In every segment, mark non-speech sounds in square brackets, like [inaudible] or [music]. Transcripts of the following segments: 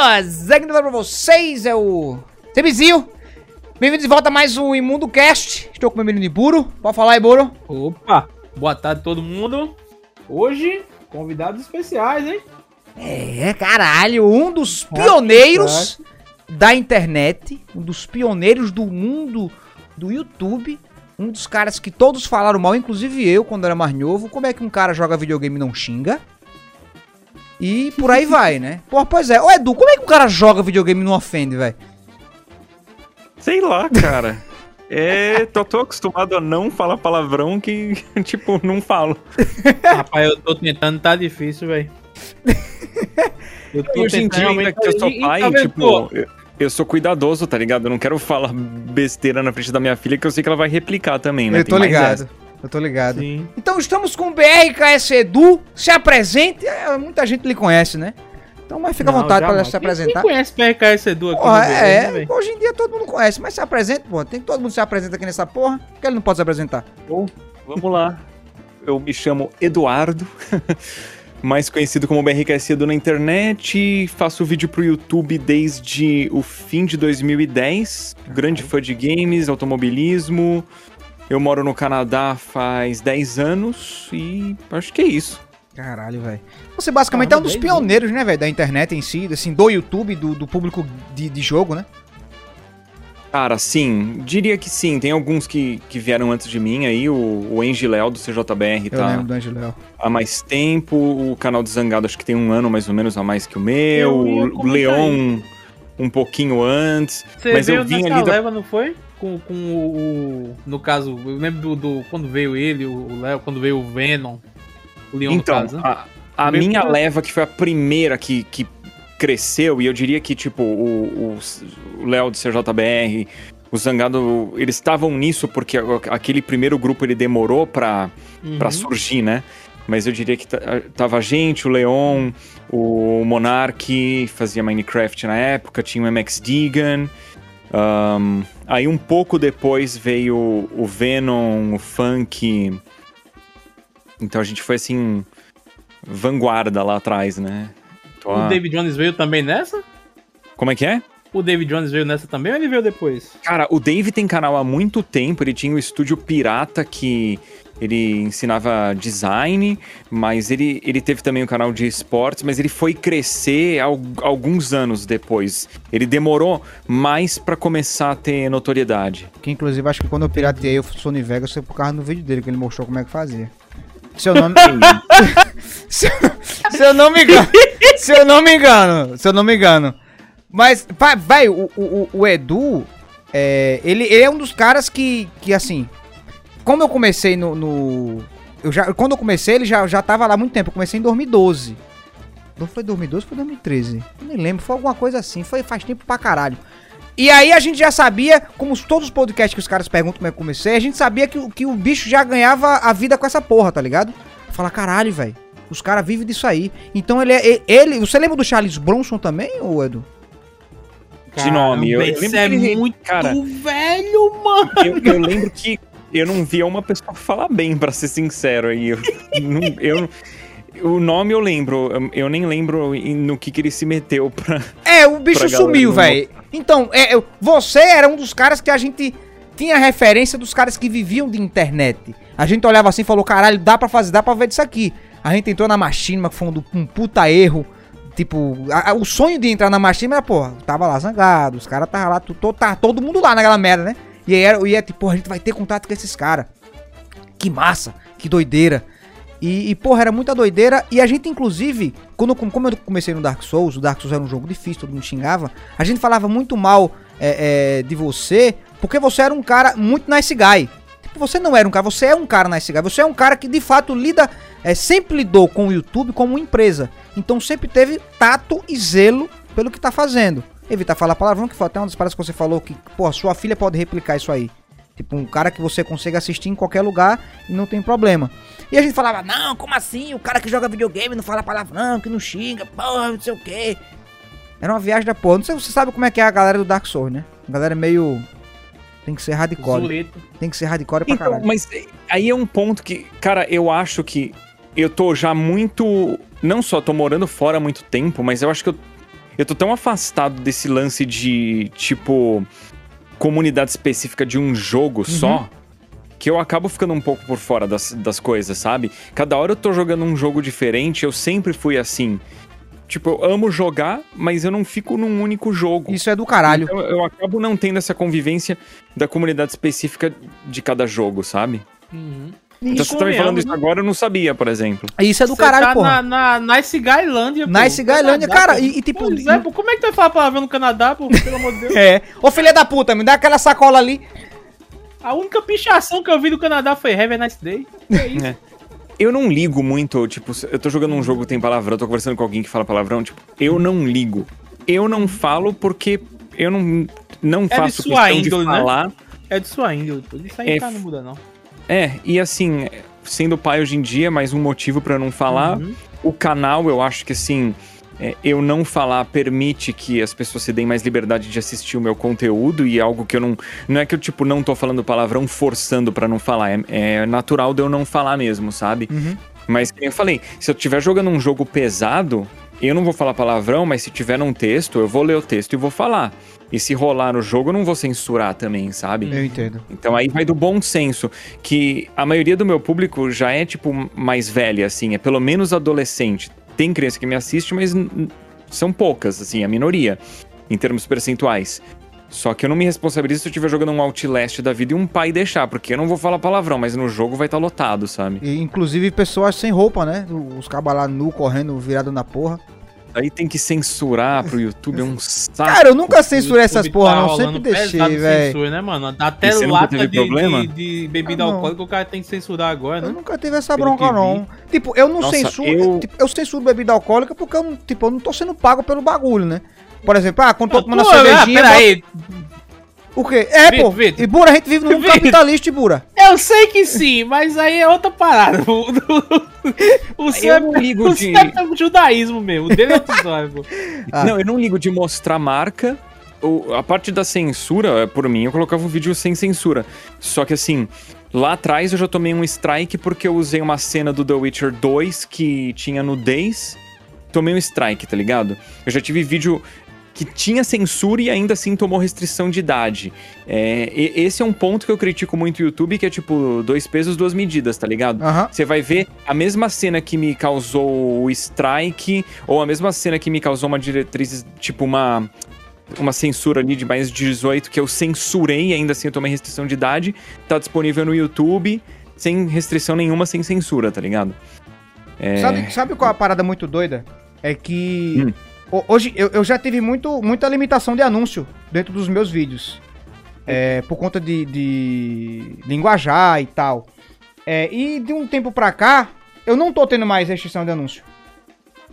putas! Aqui pra vocês é o Sebizinho. Bem-vindos de volta a mais um Imundo Cast. Estou com meu menino Iburo. Pode falar, Iburo. Opa! Boa tarde todo mundo. Hoje, convidados especiais, hein? É, caralho, um dos pioneiros da internet, um dos pioneiros do mundo do YouTube, um dos caras que todos falaram mal, inclusive eu, quando era mais novo. Como é que um cara joga videogame e não xinga? E por aí vai, né? Pô, pois é. Ô, Edu, como é que um cara joga videogame e não ofende, velho? Sei lá, cara. É, tô, tô acostumado a não falar palavrão que, [laughs] tipo, não falo. Rapaz, eu tô tentando, tá difícil, velho. [laughs] Eu tô Hoje em dia, ainda que eu sou pai, tá tipo, eu, eu, sou cuidadoso, tá ligado? Eu não quero falar besteira na frente da minha filha, que eu sei que ela vai replicar também, né? Eu tô ligado. Eu tô ligado. Sim. Então estamos com o BRKS Edu. Se apresente. É, muita gente lhe conhece, né? Então, mas fica à vontade para se apresentar. Quem conhece BRKS Edu aqui? Porra, é, né, hoje em dia todo mundo conhece, mas se apresenta, pô. Tem que todo mundo se apresenta aqui nessa porra. Por que ele não pode se apresentar? Bom, vamos lá. Eu me chamo Eduardo. [laughs] mais conhecido como BRKS Edu na internet. Faço vídeo pro YouTube desde o fim de 2010. Grande fã de games, automobilismo. Eu moro no Canadá faz 10 anos e acho que é isso. Caralho, velho. Você basicamente Caramba, é um dos pioneiros, né, velho, da internet em si, assim, do YouTube, do, do público de, de jogo, né? Cara, sim, diria que sim. Tem alguns que, que vieram antes de mim aí, o, o Léo do CJBR Eu tá lembro do Léo. há mais tempo, o canal do Zangado acho que tem um ano mais ou menos a mais que o meu, o Leon um pouquinho antes. Você mas eu vim ali leva, da... não foi? Com, com o, No caso, eu lembro do, do quando veio ele, o Léo, quando veio o Venom. O Leon então, no caso. Né? A, a minha leva, que foi a primeira que, que cresceu, e eu diria que, tipo, o Léo do CJBR, o Zangado, eles estavam nisso porque aquele primeiro grupo ele demorou pra, uhum. Pra surgir, né? Mas eu diria que tava a gente, o Leon, o Monark, fazia Minecraft na época, tinha o MX Digan. Um, aí um pouco depois veio o Venom, o Funk. Então a gente foi assim, vanguarda lá atrás, né? Tô o a... David Jones veio também nessa? Como é que é? O David Jones veio nessa também ou ele veio depois? Cara, o Dave tem canal há muito tempo, ele tinha o um estúdio pirata que ele ensinava design, mas ele, ele teve também um canal de esportes, mas ele foi crescer al, alguns anos depois. Ele demorou mais para começar a ter notoriedade. Que inclusive acho que quando eu pirateei o Sony Vegas foi por causa do vídeo dele, que ele mostrou como é que fazia. Seu nome. se, [laughs] se eu não me engano. se eu não me engano. Se eu não me engano. Mas, vai, o, o, o Edu, é, ele, ele é um dos caras que, que assim, como eu comecei no, no. eu já, quando eu comecei, ele já, já tava lá há muito tempo. Eu comecei em 2012. Não foi 2012, foi 2013. Eu nem lembro, foi alguma coisa assim. Foi faz tempo pra caralho. E aí a gente já sabia, como todos os podcasts que os caras perguntam como é que eu comecei, a gente sabia que, que o bicho já ganhava a vida com essa porra, tá ligado? Fala, caralho, velho. Os caras vivem disso aí. Então ele é. Ele. Você lembra do Charles Bronson também, ou Edu? de nome. Eu, eu lembro é ele, muito cara, velho, mano. Eu, eu, lembro que eu não via uma pessoa falar bem, para ser sincero. Aí eu, [laughs] não, eu, o nome eu lembro, eu nem lembro no que, que ele se meteu pra. É, o bicho sumiu, velho. Então, é, você era um dos caras que a gente tinha referência dos caras que viviam de internet. A gente olhava assim e falou: caralho, dá pra fazer, dá pra ver disso aqui. A gente entrou na Machinima, que foi um, um puta erro. Tipo, a, a, o sonho de entrar na Machinima era, pô, tava lá zangado, os caras tava lá, to, tava todo mundo lá naquela merda, né? E aí era, e é tipo, a gente vai ter contato com esses caras. Que massa, que doideira. E, e, porra, era muita doideira. E a gente, inclusive, quando, como eu comecei no Dark Souls, o Dark Souls era um jogo difícil, todo mundo xingava. A gente falava muito mal é, é, de você, porque você era um cara muito nice guy. Tipo, você não era um cara, você é um cara nice guy. Você é um cara que de fato lida, é, sempre lidou com o YouTube como empresa. Então sempre teve tato e zelo pelo que tá fazendo evitar falar palavrão, que foi até uma das paradas que você falou que, pô, sua filha pode replicar isso aí. Tipo, um cara que você consegue assistir em qualquer lugar e não tem problema. E a gente falava, não, como assim? O cara que joga videogame não fala palavrão, que não xinga, porra, não sei o quê. Era uma viagem da porra. Não sei se você sabe como é que é a galera do Dark Souls, né? A galera é meio. Tem que ser hardcore. Zulito. Tem que ser hardcore pra então, caralho. Mas aí é um ponto que, cara, eu acho que eu tô já muito. Não só tô morando fora há muito tempo, mas eu acho que eu eu tô tão afastado desse lance de, tipo, comunidade específica de um jogo uhum. só, que eu acabo ficando um pouco por fora das, das coisas, sabe? Cada hora eu tô jogando um jogo diferente, eu sempre fui assim. Tipo, eu amo jogar, mas eu não fico num único jogo. Isso é do caralho. Então, eu acabo não tendo essa convivência da comunidade específica de cada jogo, sabe? Uhum. Então você tá me falando isso agora, eu não sabia, por exemplo. Isso é do caralho, tá porra. Na, na Nice Guylândia, pô. Nice Guylândia, cara, e, e, tipo... Pois é, pô, como é que tu vai falar palavrão no Canadá, pô? Pelo amor de Deus. [laughs] É. Ô, filha da puta, me dá aquela sacola ali. A única pichação que eu vi do Canadá foi Have a Nice Day. É isso. É eu não ligo muito, tipo, eu tô jogando um jogo que tem palavrão, tô conversando com alguém que fala palavrão, tipo, eu não ligo. Eu não falo porque eu não, não é faço de questão índole, de né? falar. Né? É de sua índole, isso aí é, cara, não muda não. É, e assim, sendo pai hoje em dia, mais um motivo para não falar. Uhum. O canal, eu acho que assim, é, eu não falar permite que as pessoas se deem mais liberdade de assistir o meu conteúdo e algo que eu não. Não é que eu, tipo, não tô falando palavrão forçando para não falar. É, é, natural de eu não falar mesmo, sabe? Uhum. Mas, como eu falei, se eu estiver jogando um jogo pesado, eu não vou falar palavrão, mas se tiver um texto, eu vou ler o texto e vou falar. E se rolar no jogo, eu não vou censurar também, sabe? Eu entendo. Então aí vai do bom senso, que a maioria do meu público já é, tipo, mais velha, assim, é pelo menos adolescente tem criança que me assiste, mas são poucas, assim, a minoria, em termos percentuais. Só que eu não me responsabilizo se eu estiver jogando um Outlast da vida e um pai deixar, porque eu não vou falar palavrão, mas no jogo vai estar tá lotado, sabe? E, inclusive pessoas sem roupa, né? Os cabas lá nu, correndo, virado na porra. Aí tem que censurar pro YouTube, é um saco. Cara, eu nunca censurei essas porra, tá não. Sempre deixei, velho. né, mano? Até lata de, de, de, bebida ah, alcoólica o cara tem que censurar agora, né? Eu nunca tive essa bronca, não. Tipo, eu não Nossa, censuro. Eu... Tipo, eu censuro bebida alcoólica porque eu, tipo, eu não tô sendo pago pelo bagulho, né? Por exemplo, ah, quando tô tomando uma cervejinha. Ah, peraí. O quê? É, Vitor, pô. Vitor. E Bura, a gente vive num mundo capitalista, Bura. Eu sei que sim, mas aí é outra parada. [laughs] O, o, seu, eu não ligo o de... é o judaísmo mesmo. O dele é outro pô. Ah. [laughs] Não, eu não ligo de mostrar marca. O, a parte da censura, por mim, eu colocava o vídeo sem censura. Só que assim, lá atrás eu já tomei um strike porque eu usei uma cena do The Witcher 2 que tinha nudez tomei um strike, tá ligado? Eu já tive vídeo que tinha censura e ainda assim tomou restrição de idade. É, esse é um ponto que eu critico muito o YouTube, que é tipo, dois pesos, duas medidas, tá ligado? Você uhum. vai ver a mesma cena que me causou o strike, ou a mesma cena que me causou uma diretriz, tipo, uma uma censura ali de mais de 18 que eu censurei e ainda assim eu tomei restrição de idade, tá disponível no YouTube, sem restrição nenhuma, sem censura, tá ligado? É... Sabe, sabe qual é a parada muito doida? É que hum. Hoje eu, eu já tive muito, muita limitação de anúncio dentro dos meus vídeos. É, por conta de, de linguajar e tal. É, e de um tempo pra cá, eu não tô tendo mais restrição de anúncio.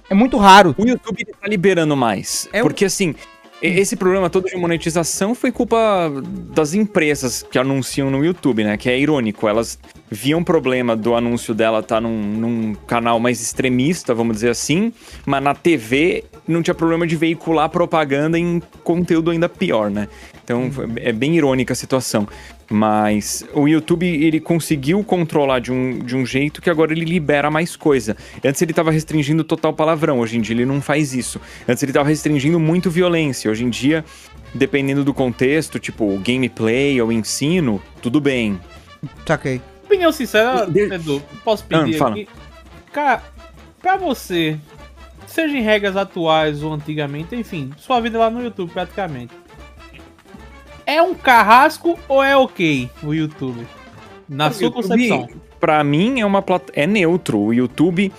É muito raro. O YouTube tá liberando mais. É porque assim, esse problema todo de monetização foi culpa das empresas que anunciam no YouTube, né? Que é irônico. Elas viam problema do anúncio dela estar tá num, num, canal mais extremista, vamos dizer assim, mas na TV não tinha problema de veicular propaganda em conteúdo ainda pior, né? Então é bem irônica a situação. Mas o YouTube ele conseguiu controlar de um, de um jeito que agora ele libera mais coisa. Antes ele estava restringindo total palavrão, hoje em dia ele não faz isso. Antes ele estava restringindo muito violência, hoje em dia, dependendo do contexto, tipo gameplay ou ensino, tudo bem. Saquei. Opinião sincera, de... Edu, posso ah, pedir ah, aqui? Cara, pra você, seja em regras atuais ou antigamente, enfim, sua vida lá no YouTube praticamente é um carrasco ou é ok o YouTube? Na o sua YouTube, concepção. Pra mim é uma plat... é neutro. O YouTube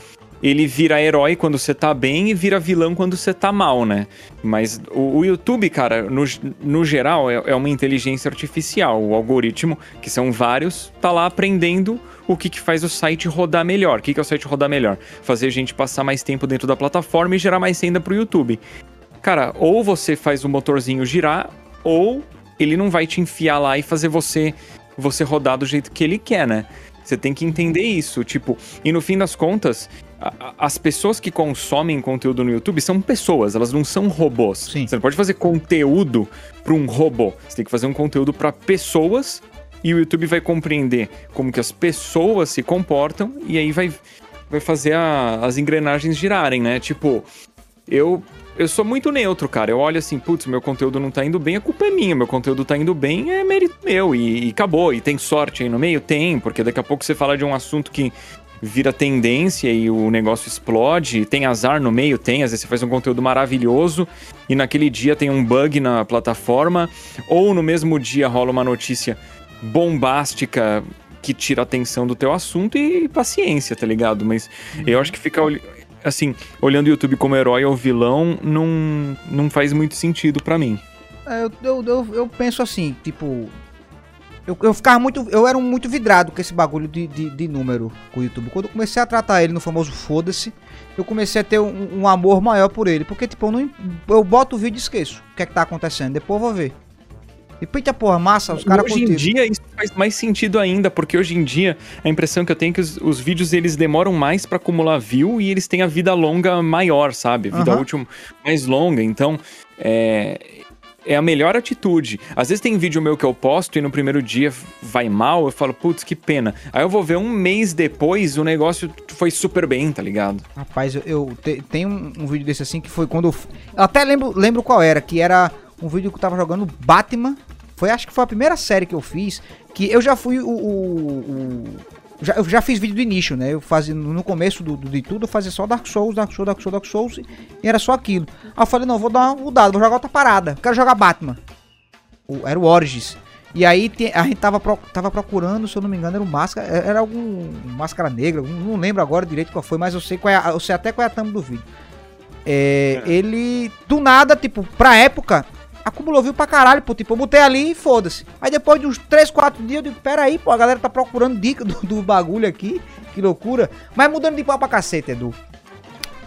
ele vira herói quando você tá bem e vira vilão quando você tá mal, né? Mas o, o YouTube, cara, no, no geral, é, é, uma inteligência artificial. O algoritmo, que são vários, tá lá aprendendo o que, que faz o site rodar melhor. O que, que é o site rodar melhor? Fazer a gente passar mais tempo dentro da plataforma e gerar mais renda pro YouTube. Cara, ou você faz o motorzinho girar, ou ele não vai te enfiar lá e fazer você você rodar do jeito que ele quer, né? Você tem que entender isso, tipo, e no fim das contas, a, as pessoas que consomem conteúdo no YouTube são pessoas, elas não são robôs. Sim. Você não pode fazer conteúdo para um robô. Você tem que fazer um conteúdo para pessoas e o YouTube vai compreender como que as pessoas se comportam e aí vai, vai fazer a, as engrenagens girarem, né? Tipo, eu eu sou muito neutro, cara. Eu olho assim, putz, meu conteúdo não tá indo bem, a culpa é minha. Meu conteúdo tá indo bem, é mérito meu. E, e acabou. E tem sorte aí no meio? Tem, porque daqui a pouco você fala de um assunto que vira tendência e o negócio explode. Tem azar no meio? Tem. Às vezes você faz um conteúdo maravilhoso e naquele dia tem um bug na plataforma. Ou no mesmo dia rola uma notícia bombástica que tira a atenção do teu assunto e, paciência, tá ligado? Mas uhum. eu acho que ficar assim, olhando o YouTube como herói ou vilão não, não faz muito sentido para mim. É, eu, eu, eu, eu, penso assim, tipo. Eu, eu ficava muito. Eu era muito vidrado com esse bagulho de, de, de número com o YouTube. Quando eu comecei a tratar ele no famoso foda-se, eu comecei a ter um, um, amor maior por ele. Porque, tipo, eu, não, eu boto o vídeo e esqueço o que é que tá acontecendo. Depois eu vou ver. E puta porra, massa, os caras Hoje em dia isso faz mais sentido ainda, porque hoje em dia a impressão que eu tenho é que os, os vídeos eles demoram mais para acumular view e eles têm a vida longa maior, sabe? Vida uhum. útil mais longa. Então, é, é a melhor atitude. Às vezes tem vídeo meu que eu posto e no primeiro dia vai mal, eu falo, putz, que pena. Aí eu vou ver um mês depois, o negócio foi super bem, tá ligado? Rapaz, eu, eu te, tenho um, um, vídeo desse assim que foi quando eu, eu até lembro, lembro qual era, que era um vídeo que eu tava jogando Batman. Foi, acho que foi a primeira série que eu fiz. Que eu já fui o. o, o já, eu já fiz vídeo do início, né? Eu fazia no começo do, do, de tudo, eu fazia só Dark Souls, Dark Souls, Dark Souls, Dark Souls, e era só aquilo. Aí eu falei, não, vou dar uma mudada, vou jogar outra parada. Quero jogar Batman. O, era o Origins. E aí a gente tava, pro, tava procurando, se eu não me engano, era um máscara. É, era algum máscara negra, não lembro agora direito qual foi, mas eu sei qual é a, eu sei até qual é a thumb do vídeo. É, é. Ele, do nada, tipo, pra época, acumulou viu pra caralho, pô. Tipo, eu botei ali e foda-se. Aí depois de uns 3, 4 dias, eu digo, pera aí, pô, a galera tá procurando dica do, do bagulho aqui. Que loucura. Mas mudando de pau pra cacete, Edu.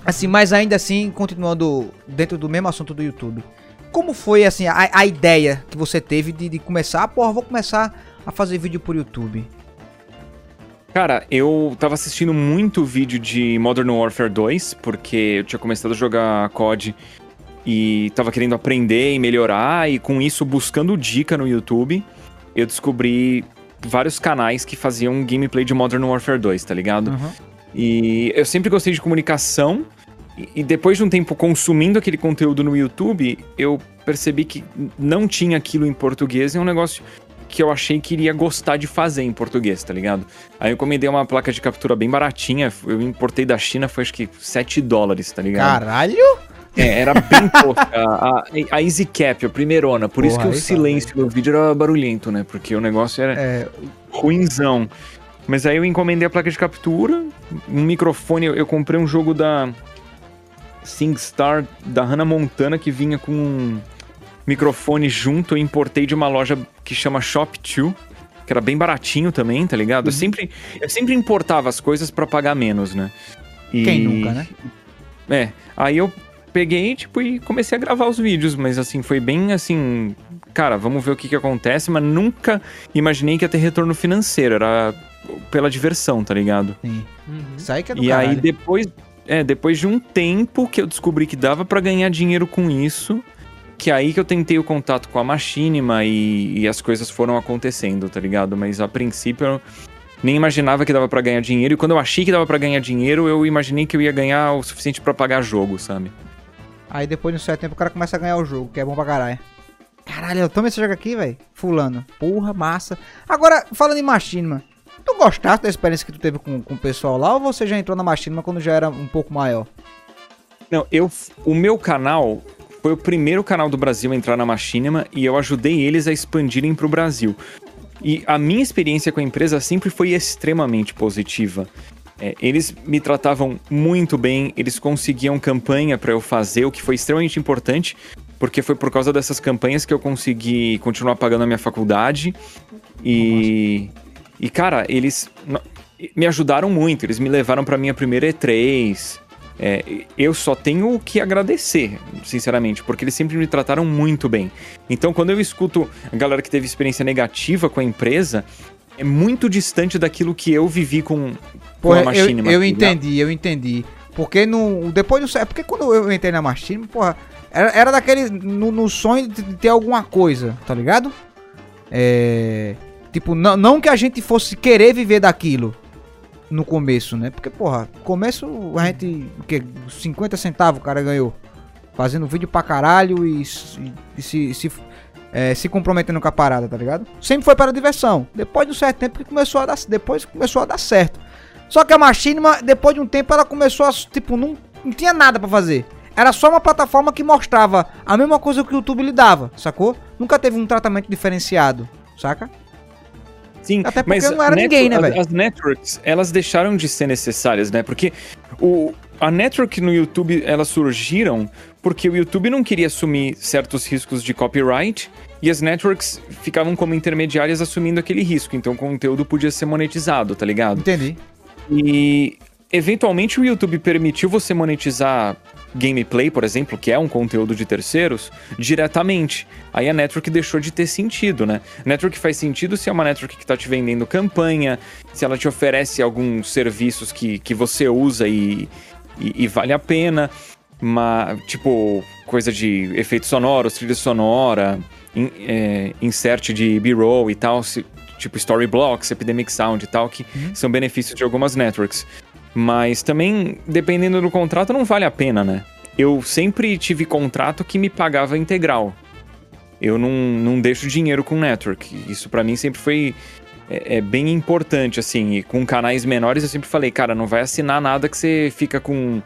Assim, mas ainda assim, continuando dentro do mesmo assunto do YouTube. Como foi, assim, a, a ideia que você teve de, de começar? Porra, vou começar a fazer vídeo por YouTube. Cara, eu tava assistindo muito vídeo de Modern Warfare 2, porque eu tinha começado a jogar COD e tava querendo aprender e melhorar, e com isso buscando dica no YouTube, eu descobri vários canais que faziam gameplay de Modern Warfare 2, tá ligado? Uhum. E eu sempre gostei de comunicação, e depois de um tempo consumindo aquele conteúdo no YouTube, eu percebi que não tinha aquilo em português, é um negócio que eu achei que iria gostar de fazer em português, tá ligado? Aí eu encomendei uma placa de captura bem baratinha, eu importei da China, foi acho que 7 dólares, tá ligado? Caralho! É, era bem [laughs] tosca. A, a Easy Cap, a primeirona. Por Porra, isso que o silêncio tá, do vídeo era barulhento, né? Porque o negócio era é... ruinzão. Mas aí eu encomendei a placa de captura, um microfone. Eu, eu comprei um jogo da SingStar, da Hannah Montana, que vinha com um microfone junto. Eu importei de uma loja que chama Shop2 que era bem baratinho também, tá ligado? Uhum. Eu, sempre, eu sempre importava as coisas para pagar menos, né? E... Quem nunca, né? É, aí eu peguei, tipo, e comecei a gravar os vídeos, mas assim, foi bem assim, cara, vamos ver o que que acontece, mas nunca imaginei que ia ter retorno financeiro, era pela diversão, tá ligado? Sim. Uhum. Aí que é do E caralho. aí depois, é, depois de um tempo que eu descobri que dava para ganhar dinheiro com isso, que é aí que eu tentei o contato com a Machinima e, e as coisas foram acontecendo, tá ligado? Mas a princípio eu nem imaginava que dava para ganhar dinheiro, e quando eu achei que dava para ganhar dinheiro, eu imaginei que eu ia ganhar o suficiente para pagar jogo, sabe? Aí depois de um certo tempo o cara começa a ganhar o jogo, que é bom pra caralho. Caralho, toma esse jogo aqui, velho. Fulano. Porra, massa. Agora, falando em Machinima, tu gostaste da experiência que tu teve com, com o pessoal lá ou você já entrou na Machinima quando já era um pouco maior? Não, eu. O meu canal foi o primeiro canal do Brasil a entrar na Machinima e eu ajudei eles a expandirem pro Brasil. E a minha experiência com a empresa sempre foi extremamente positiva. É, eles me tratavam muito bem, eles conseguiam campanha para eu fazer, o que foi extremamente importante, porque foi por causa dessas campanhas que eu consegui continuar pagando a minha faculdade. E, e cara, eles me ajudaram muito, eles me levaram para minha primeira E3. É, eu só tenho que agradecer, sinceramente, porque eles sempre me trataram muito bem. Então, quando eu escuto a galera que teve experiência negativa com a empresa, é muito distante daquilo que eu vivi com, com a Machine. Eu, eu entendi, eu entendi. Porque no, depois do. É porque quando eu entrei na Machine, porra, era, era daquele. No, no sonho de ter alguma coisa, tá ligado? É. Tipo, não, não que a gente fosse querer viver daquilo no começo, né? Porque, porra, começo a gente. O que? 50 centavos o cara ganhou. Fazendo vídeo pra caralho e, e, e se, se, é, se comprometendo com a parada, tá ligado? Sempre foi para diversão. Depois de um certo tempo que começou a dar, depois começou a dar certo. Só que a Machinima, depois de um tempo, ela começou a, tipo, não, não tinha nada para fazer. Era só uma plataforma que mostrava a mesma coisa que o YouTube lhe dava, sacou? Nunca teve um tratamento diferenciado, saca? Sim, Até porque mas não era ninguém, né, velho? As, as networks, elas deixaram de ser necessárias, né? Porque o, a network no YouTube, elas surgiram porque o YouTube não queria assumir certos riscos de copyright e as networks ficavam como intermediárias assumindo aquele risco, então o conteúdo podia ser monetizado, tá ligado? Entendi. E eventualmente o YouTube permitiu você monetizar gameplay, por exemplo, que é um conteúdo de terceiros, diretamente. Aí a network deixou de ter sentido, né? Network faz sentido se é uma network que está te vendendo campanha, se ela te oferece alguns serviços que, que você usa e, e, e vale a pena. Uma, tipo, coisa de efeitos sonoros, trilha sonora, in, é, insert de B-roll e tal, se, tipo Storyblocks, Epidemic Sound e tal, que uhum. são benefícios de algumas networks. Mas também, dependendo do contrato, não vale a pena, né? Eu sempre tive contrato que me pagava integral. Eu não, não deixo dinheiro com network. Isso para mim sempre foi é, é, bem importante, assim. E com canais menores eu sempre falei, cara, não vai assinar nada que você fica com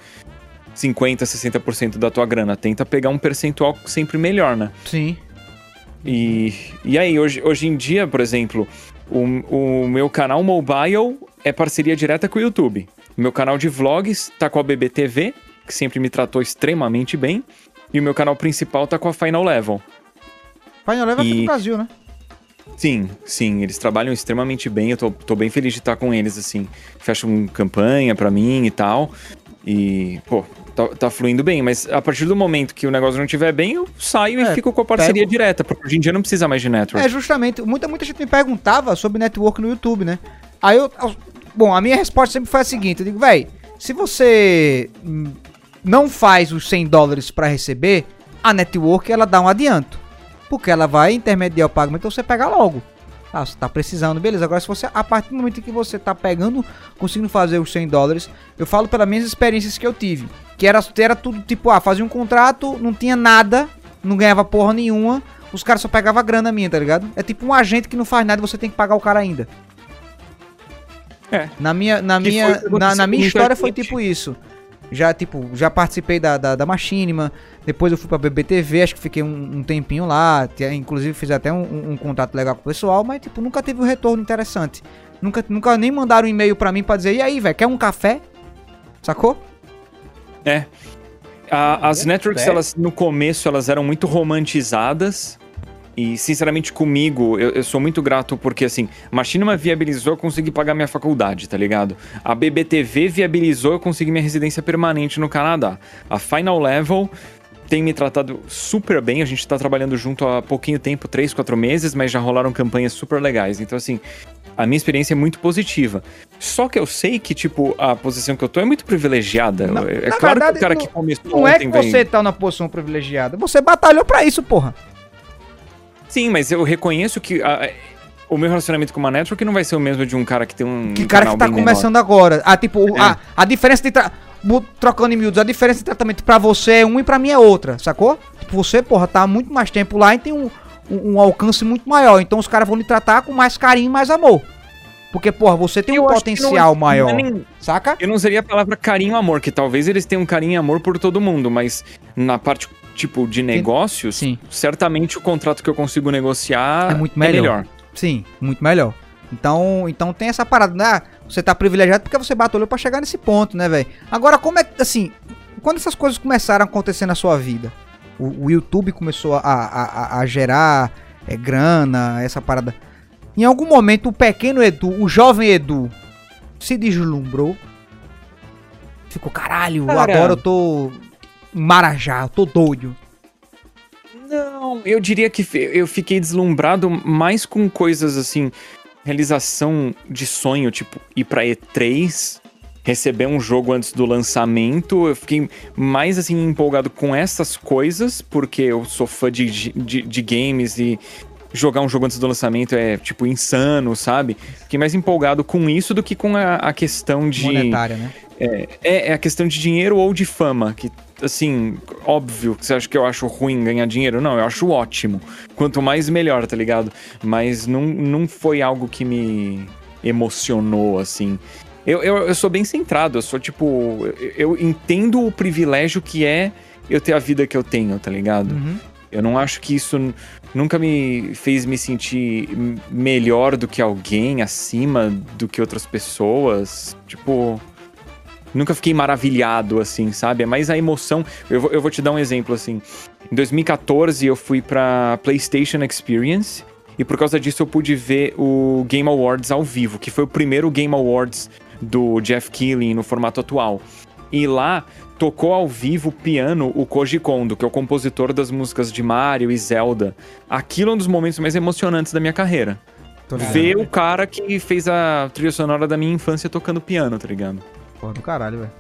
50%, 60% da tua grana. Tenta pegar um percentual sempre melhor, né? Sim. E, e aí, hoje, hoje em dia, por exemplo, o, o meu canal mobile é parceria direta com o YouTube. Meu canal de vlogs tá com a BBTV, que sempre me tratou extremamente bem. E o meu canal principal tá com a Final Level. Final Level é e... aqui no Brasil, né? Sim, sim, eles trabalham extremamente bem. Eu tô, tô bem feliz de estar com eles, assim. Fecham campanha pra mim e tal. E, pô, tá, tá, fluindo bem, mas a partir do momento que o negócio não estiver bem, eu saio é, e fico com a parceria pego... direta, porque hoje em dia não precisa mais de network. É, justamente. Muita, muita gente me perguntava sobre network no YouTube, né? Aí eu, Bom, a minha resposta sempre foi a seguinte: eu digo, véi, se você não faz os 100 dólares para receber, a network ela dá um adianto. Porque ela vai intermediar o pagamento, então você pega logo. Ah, você tá precisando, beleza. Agora, se você, a partir do momento que você tá pegando, conseguindo fazer os 100 dólares, eu falo pelas minhas experiências que eu tive. Que era, era tudo tipo, ah, fazia um contrato, não tinha nada, não ganhava porra nenhuma, os caras só pegavam grana minha, tá ligado? É tipo um agente que não faz nada e você tem que pagar o cara ainda. É. Na minha, na minha, na, na, minha história foi tipo isso. Já, tipo, já participei da, da, da Machinima, depois eu fui pra BBTV, acho que fiquei um, um tempinho lá, inclusive fiz até um, um, um, contato legal com o pessoal, mas, tipo, nunca teve um retorno interessante. Nunca, nunca nem mandaram um e-mail pra mim pra dizer, e aí, velho, quer um café? Sacou? É. A, as networks, elas, no começo, elas eram muito romantizadas, e, sinceramente, comigo, eu, eu, sou muito grato porque, assim, Machinima viabilizou eu conseguir pagar minha faculdade, tá ligado? A BBTV viabilizou eu conseguir minha residência permanente no Canadá. A Final Level tem me tratado super bem. A gente tá trabalhando junto há pouquinho tempo, três, quatro meses, mas já rolaram campanhas super legais. Então, assim, a minha experiência é muito positiva. Só que eu sei que, tipo, a posição que eu tô é muito privilegiada. É claro verdade, que o cara não, que começou Não é que você vem... tá na posição privilegiada. Você batalhou para isso, porra. Sim, mas eu reconheço que a, o meu relacionamento com uma network não vai ser o mesmo de um cara que tem um. Que cara que tá começando menor. agora. Ah, tipo, é. a, a diferença de. Tra... Trocando em miúdos, a diferença de tratamento pra você é um e pra mim é outra, sacou? Tipo, você, porra, tá muito mais tempo lá e tem um, um, um alcance muito maior. Então os caras vão lhe tratar com mais carinho e mais amor. Porque, porra, você tem eu um potencial não, maior. Não é nem, saca? Eu não seria a palavra carinho e amor, que talvez eles tenham carinho e amor por todo mundo, mas na parte tipo de negócios, Sim. certamente o contrato que eu consigo negociar é muito melhor. É melhor. Sim, muito melhor. Então, então tem essa parada, né? Você tá privilegiado porque você batalhou para chegar nesse ponto, né, velho? Agora, como é assim, quando essas coisas começaram a acontecer na sua vida, o, o YouTube começou a, a, a gerar é, grana, essa parada. Em algum momento, o pequeno Edu, o jovem Edu, se deslumbrou. Ficou, caralho, Cara, agora eu tô Marajá, eu tô doido. Não, eu diria que eu fiquei deslumbrado mais com coisas assim, realização de sonho, tipo ir pra E3, receber um jogo antes do lançamento. Eu fiquei mais assim empolgado com essas coisas, porque eu sou fã de, de, de games e jogar um jogo antes do lançamento é, tipo, insano, sabe? Fiquei mais empolgado com isso do que com a, a questão de. Monetária, né? É, é, é, a questão de dinheiro ou de fama, que assim, óbvio que você acha que eu acho ruim ganhar dinheiro. Não, eu acho ótimo. Quanto mais, melhor, tá ligado? Mas não, não foi algo que me emocionou, assim. Eu, eu, eu sou bem centrado, eu sou tipo. Eu, eu entendo o privilégio que é eu ter a vida que eu tenho, tá ligado? Uhum. Eu não acho que isso nunca me fez me sentir melhor do que alguém, acima do que outras pessoas. Tipo. Nunca fiquei maravilhado, assim, sabe? É mais a emoção. Eu vou, eu vou te dar um exemplo, assim. Em 2014, eu fui pra PlayStation Experience. E por causa disso, eu pude ver o Game Awards ao vivo, que foi o primeiro Game Awards do Jeff Keighley no formato atual. E lá tocou ao vivo piano o Koji Kondo, que é o compositor das músicas de Mario e Zelda. Aquilo é um dos momentos mais emocionantes da minha carreira. Ver o cara que fez a trilha sonora da minha infância tocando piano, tá ligado? Porra, do caralho, velho.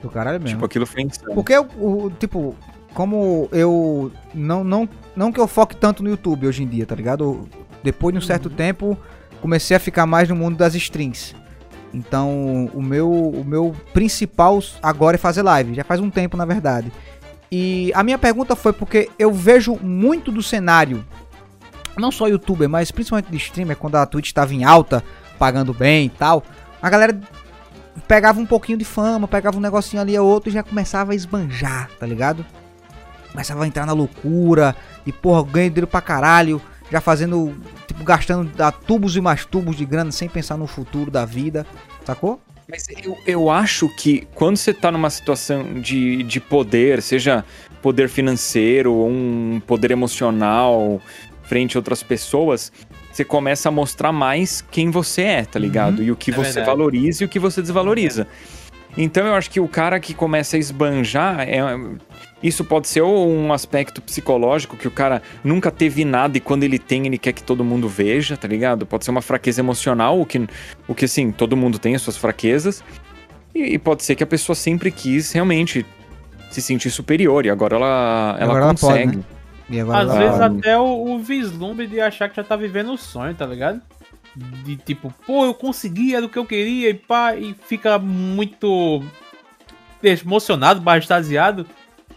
Do caralho mesmo. Tipo, aquilo foi insano. Porque, o, o, tipo, como eu. Não, não, não que eu foque tanto no YouTube hoje em dia, tá ligado? Depois de um certo uhum. tempo, comecei a ficar mais no mundo das strings. Então, o meu, o meu principal agora é fazer live. Já faz um tempo, na verdade. E a minha pergunta foi porque eu vejo muito do cenário, não só youtuber, mas principalmente de streamer, quando a Twitch estava em alta, pagando bem e tal. A galera pegava um pouquinho de fama, pegava um negocinho ali ou outro e já começava a esbanjar, tá ligado? Começava a entrar na loucura e, porra, ganho dinheiro pra caralho, já fazendo tipo, gastando a tubos e mais tubos de grana sem pensar no futuro da vida, sacou? Mas eu, eu acho que quando você tá numa situação de, de poder, seja poder financeiro ou um poder emocional frente a outras pessoas, você começa a mostrar mais quem você é, tá ligado? Uhum, e o que é você verdade. valoriza e o que você desvaloriza. Então eu acho que o cara que começa a esbanjar é, isso pode ser ou um aspecto psicológico, que o cara nunca teve nada e quando ele tem, ele quer que todo mundo veja, tá ligado? Pode ser uma fraqueza emocional, o que, o que assim, todo mundo tem as suas fraquezas. E, e pode ser que a pessoa sempre quis realmente se sentir superior e agora ela, ela agora consegue. Ela pode, né? Às ela... vezes até o, o, vislumbre de achar que já tá vivendo o sonho, tá ligado? De tipo, pô, eu consegui, era o que eu queria e pá, e fica muito emocionado, extasiado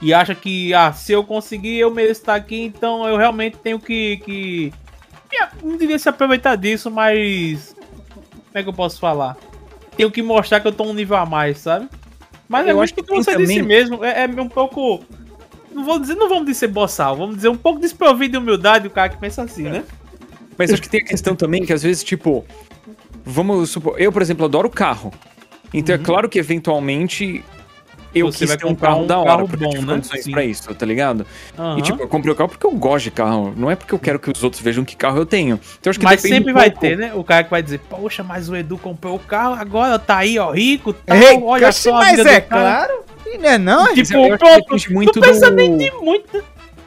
e acha que, ah, se eu conseguir, eu mereço estar aqui, então eu realmente tenho que. que... Não devia se aproveitar disso, mas. Como é que eu posso falar? Tenho que mostrar que eu tô um nível a mais, sabe? Mas eu, acho que, que você também... disse mesmo, é, é, um pouco. Não vou dizer, não vamos dizer boçal, vamos dizer um pouco desprovido de humildade o cara que pensa assim, né? Mas acho que tem a questão também que às vezes, tipo, vamos supor, eu, por exemplo, adoro carro. Então é uhum. é claro que eventualmente eu você quis ter um carro, um da hora, porque bom, eu tive né? Sim. pra isso, tá ligado? Uhum. E tipo, eu comprei o carro porque eu gosto de carro, não é porque eu quero que os outros vejam que carro eu tenho. Então, acho que mas sempre um vai ter, né? O cara que vai dizer, poxa, mas o Edu comprou o carro, agora tá aí, ó, rico, tal, Ei, olha só mas é claro. E não é não, tipo, eu pronto, muito não do... nem de muito...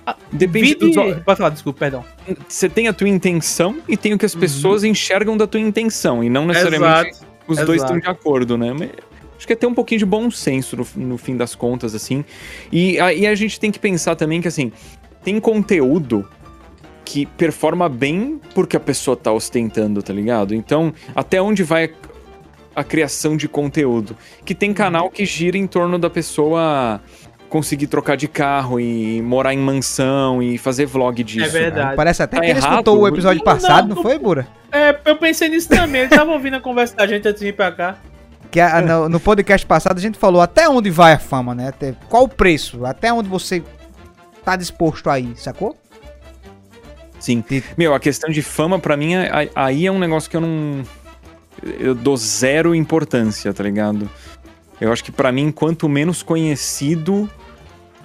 Ah, depende do... Pode falar, desculpa, perdão. Você tem a tua intenção e tem o que as uhum. pessoas uhum. enxergam da tua intenção, e não necessariamente Exato. os Exato. dois estão de acordo, né? Acho que é ter um pouquinho de bom senso no, no fim das contas, assim. E, a, e a gente tem que pensar também que, assim, tem conteúdo que performa bem porque a pessoa tá ostentando, tá ligado? Então, até onde vai a criação de conteúdo? Que tem canal que gira em torno da pessoa conseguir trocar de carro e morar em mansão e fazer vlog disso. É verdade. Parece até tá que ele errado. escutou o episódio passado, não, não foi, Bura? É, eu pensei nisso também. Ele tava ouvindo a conversa da gente antes de vir pra cá. Que a, no, no, podcast passado a gente falou até onde vai a fama, né? Até, qual o preço? Até onde você tá disposto a ir, sacou? Sim. Meu, a questão de fama, para mim, aí é um negócio que eu não. Eu dou zero importância, tá ligado? Eu acho que para mim, quanto menos conhecido,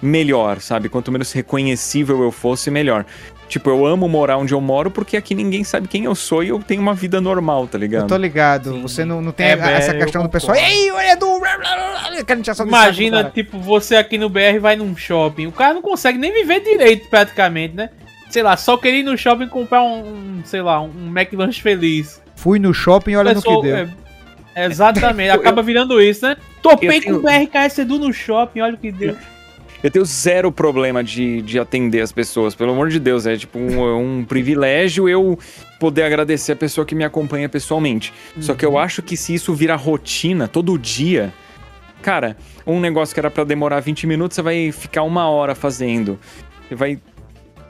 melhor, sabe? Quanto menos reconhecível eu fosse, melhor. Tipo, eu amo morar onde eu moro porque aqui ninguém sabe quem eu sou e eu tenho uma vida normal, tá ligado? Eu tô ligado. Sim. Você não, não tem é, essa questão do pessoal. Ei, o Edu! Imagina, tipo, você aqui no BR vai num shopping. O cara não consegue nem viver direito, praticamente, né? Sei lá, só queria ir no shopping comprar um, um sei lá, um McLanche feliz. Fui no shopping e olha Pessoal, no que deu. É, exatamente, [laughs] acaba virando isso, né? Topei tenho... com o BRKS Edu no shopping, olha o que deu. Eu tenho zero problema de, de atender as pessoas, pelo amor de Deus. É tipo um, um privilégio eu poder agradecer a pessoa que me acompanha pessoalmente. Uhum. Só que eu uhum. acho que se isso virar rotina todo dia, cara, um negócio que era para demorar 20 minutos, você vai ficar uma hora fazendo. Você vai,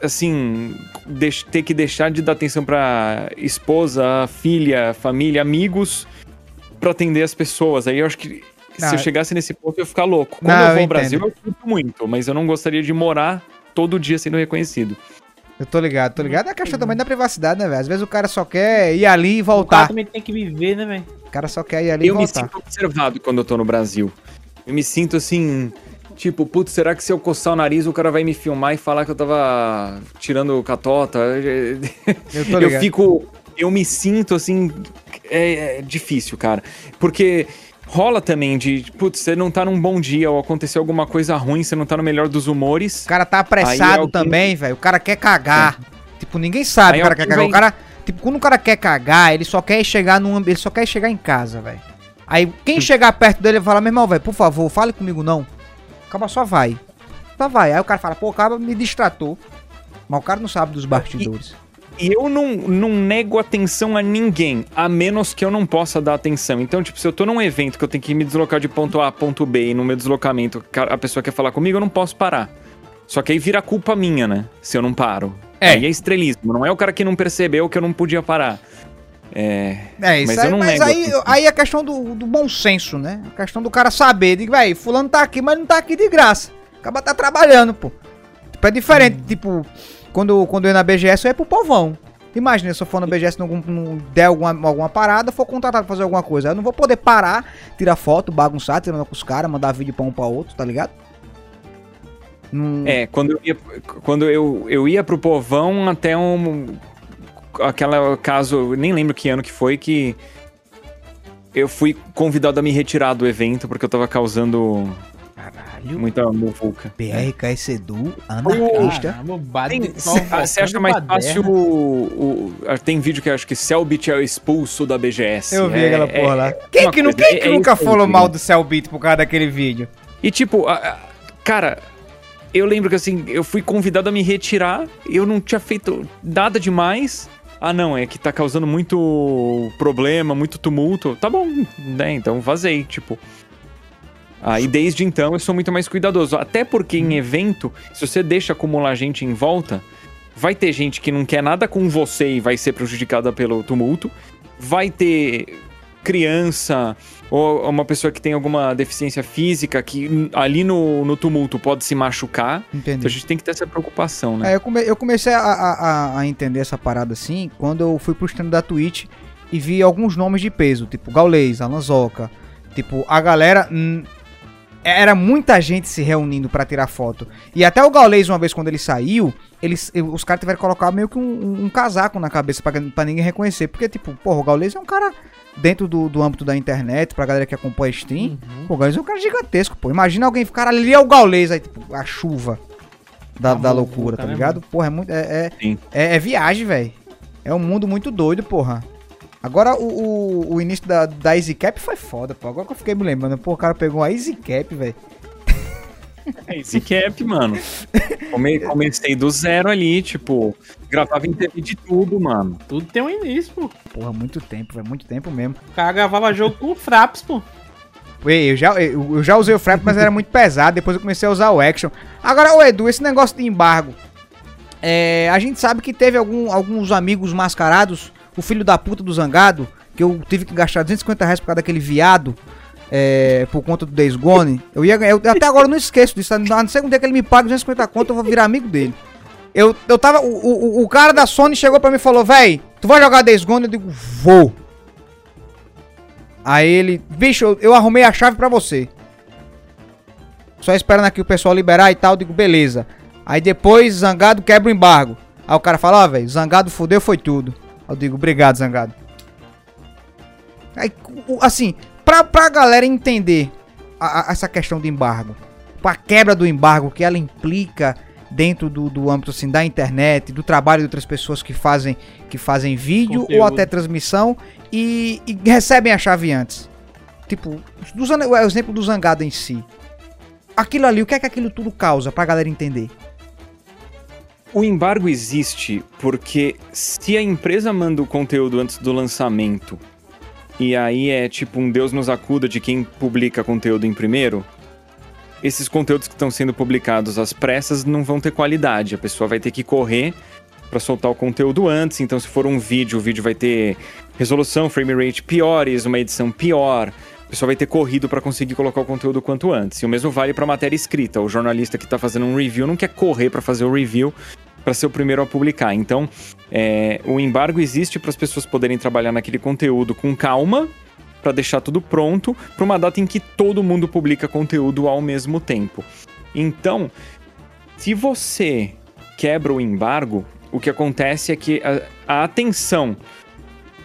assim, ter que deixar de dar atenção pra esposa, filha, família, amigos, para atender as pessoas. Aí eu acho que não, se eu chegasse nesse ponto, eu ia ficar louco. Quando não, eu vou eu ao Brasil, eu curto muito, mas eu não gostaria de morar todo dia sendo reconhecido. Eu tô ligado, tô ligado. É a questão também da privacidade, né, velho? Às vezes o cara só quer ir ali e voltar. O cara também tem que viver, né, velho? O cara só quer ir ali eu e voltar. Eu me sinto observado quando eu tô no Brasil. Eu me sinto assim, tipo, putz, será que se eu coçar o nariz o cara vai me filmar e falar que eu tava tirando catota? [laughs] Eu tô ligado. Eu fico, eu me sinto assim, é, é difícil, cara. Porque rola também de, putz, você não tá num bom dia ou aconteceu alguma coisa ruim, você não tá no melhor dos humores. O cara tá apressado alguém... também, velho. O cara quer cagar. É. Tipo, ninguém sabe aí o cara quer cagar. Vem... O cara, tipo, quando o cara quer cagar, ele só quer chegar num ele só quer chegar em casa, velho. Aí quem hum. chegar perto dele vai falar: "Meu irmão, velho, por favor, fale comigo não". Acaba só vai. Só vai. Aí o cara fala: "Pô, o cara me distratou". Mas o cara não sabe dos bastidores. E e eu não, não nego atenção a ninguém, a menos que eu não possa dar atenção. Então, tipo, se eu tô num evento que eu tenho que me deslocar de ponto A a ponto B e no meu deslocamento a pessoa quer falar comigo, eu não posso parar. Só que aí vira culpa minha, né? Se eu não paro. É. Aí é estrelismo, não é o cara que não percebeu que eu não podia parar. É, é isso mas aí, mas aí, aí é questão do, do bom senso, né? A questão do cara saber, de, velho, fulano tá aqui, mas não tá aqui de graça. Acaba tá trabalhando, pô. Tipo, é diferente, hum. tipo, quando, quando eu ia na BGS, eu ia pro povão. Imagina se eu for na BGS não, não der alguma, alguma parada, for contratado pra fazer alguma coisa. Eu não vou poder parar, tirar foto, bagunçar, tirar com os caras, mandar vídeo pra um pra outro, tá ligado? É, quando eu ia, quando eu, eu ia pro povão até um. Aquela caso, nem lembro que ano que foi, que eu fui convidado a me retirar do evento porque eu tava causando Caralho. Muita muvuca. PRKS Edu, anarquista. Você acha mais fácil o, o, Tem vídeo que acho que Cellbit é expulso da BGS. Eu vi é, aquela porra é, lá. Quem, que, quem que é nunca falou mal do Cellbit por causa daquele vídeo? E tipo, a, a, cara, eu lembro que assim, eu fui convidado a me retirar, eu não tinha feito nada demais. Ah, não, é que tá causando muito problema, muito tumulto. Tá bom, né? Então vazei, tipo. Ah, e desde então eu sou muito mais cuidadoso. Até porque em evento, se você deixa acumular gente em volta, vai ter gente que não quer nada com você e vai ser prejudicada pelo tumulto. Vai ter criança ou uma pessoa que tem alguma deficiência física que ali no, no tumulto pode se machucar. Entendi. Então a gente tem que ter essa preocupação, né? É, eu, come, eu comecei a, a, a, entender essa parada assim quando eu fui pro stand da Twitch e vi alguns nomes de peso, tipo Gaulês, Alanzoca. Tipo, a galera era muita gente se reunindo para tirar foto. E até o Gaules, uma vez quando ele saiu, eles, os caras tiveram que colocar meio que um, um, um casaco na cabeça para ninguém reconhecer. Porque, tipo, porra, o Gaules é um cara dentro do, do âmbito da internet, pra galera que acompanha stream. Uhum. Pô, o Gaules é um cara gigantesco, pô. Imagina alguém ficar ali é o Gaules, aí, tipo, a chuva da, da loucura, tá ligado? Porra, é muito. É, é, é, é viagem, velho. É um mundo muito doido, porra. Agora, o, o, o, início da, da Easy Cap foi foda, pô. Agora que eu fiquei me lembrando, pô, o cara pegou a Easy Cap, velho. É Easy Cap, mano. Come, comecei do zero ali, tipo, gravava em TV de tudo, mano. Tudo tem um início, pô. Porra, muito tempo, velho, muito tempo mesmo. O cara gravava jogo com o Fraps, pô. Eu já, eu já usei o Fraps, mas era muito pesado. Depois eu comecei a usar o Action. Agora, ô Edu, esse negócio de embargo. É, a gente sabe que teve algum, alguns amigos mascarados o filho da puta do Zangado, que eu tive que gastar 250 reais por causa daquele viado, é, por conta do Days Gone. Eu ia eu, até agora eu não esqueço disso. No segundo dia que ele me paga 250 conto, eu vou virar amigo dele. Eu, eu tava. O, o, o cara da Sony chegou pra mim e falou: Véi, tu vai jogar Days Gone? Eu digo: Vou. Aí ele, bicho, eu, eu arrumei a chave pra você. Só esperando aqui o pessoal liberar e tal. Eu digo: Beleza. Aí depois, Zangado quebra o embargo. Aí o cara fala: Ó, oh, velho, Zangado fudeu, foi tudo. Eu digo, obrigado, Zangado. Aí, assim, pra, pra galera entender a, a, essa questão do embargo, a quebra do embargo que ela implica dentro do, do âmbito assim, da internet, do trabalho de outras pessoas que fazem, que fazem vídeo Conteúdo. ou até transmissão e, e, recebem a chave antes. Tipo, do, o exemplo do Zangado em si. Aquilo ali, o que é que aquilo tudo causa pra galera entender? O embargo existe porque se a empresa manda o conteúdo antes do lançamento e aí é tipo um Deus nos acuda de quem publica conteúdo em primeiro, esses conteúdos que estão sendo publicados às pressas não vão ter qualidade. A pessoa vai ter que correr para soltar o conteúdo antes. Então, se for um vídeo, o vídeo vai ter resolução, frame rate piores, uma edição pior. Pessoa vai ter corrido para conseguir colocar o conteúdo quanto antes. E o mesmo vale para matéria escrita. O jornalista que está fazendo um review não quer correr para fazer o review para ser o primeiro a publicar. Então, é, o embargo existe para as pessoas poderem trabalhar naquele conteúdo com calma para deixar tudo pronto para uma data em que todo mundo publica conteúdo ao mesmo tempo. Então, se você quebra o embargo, o que acontece é que a, a atenção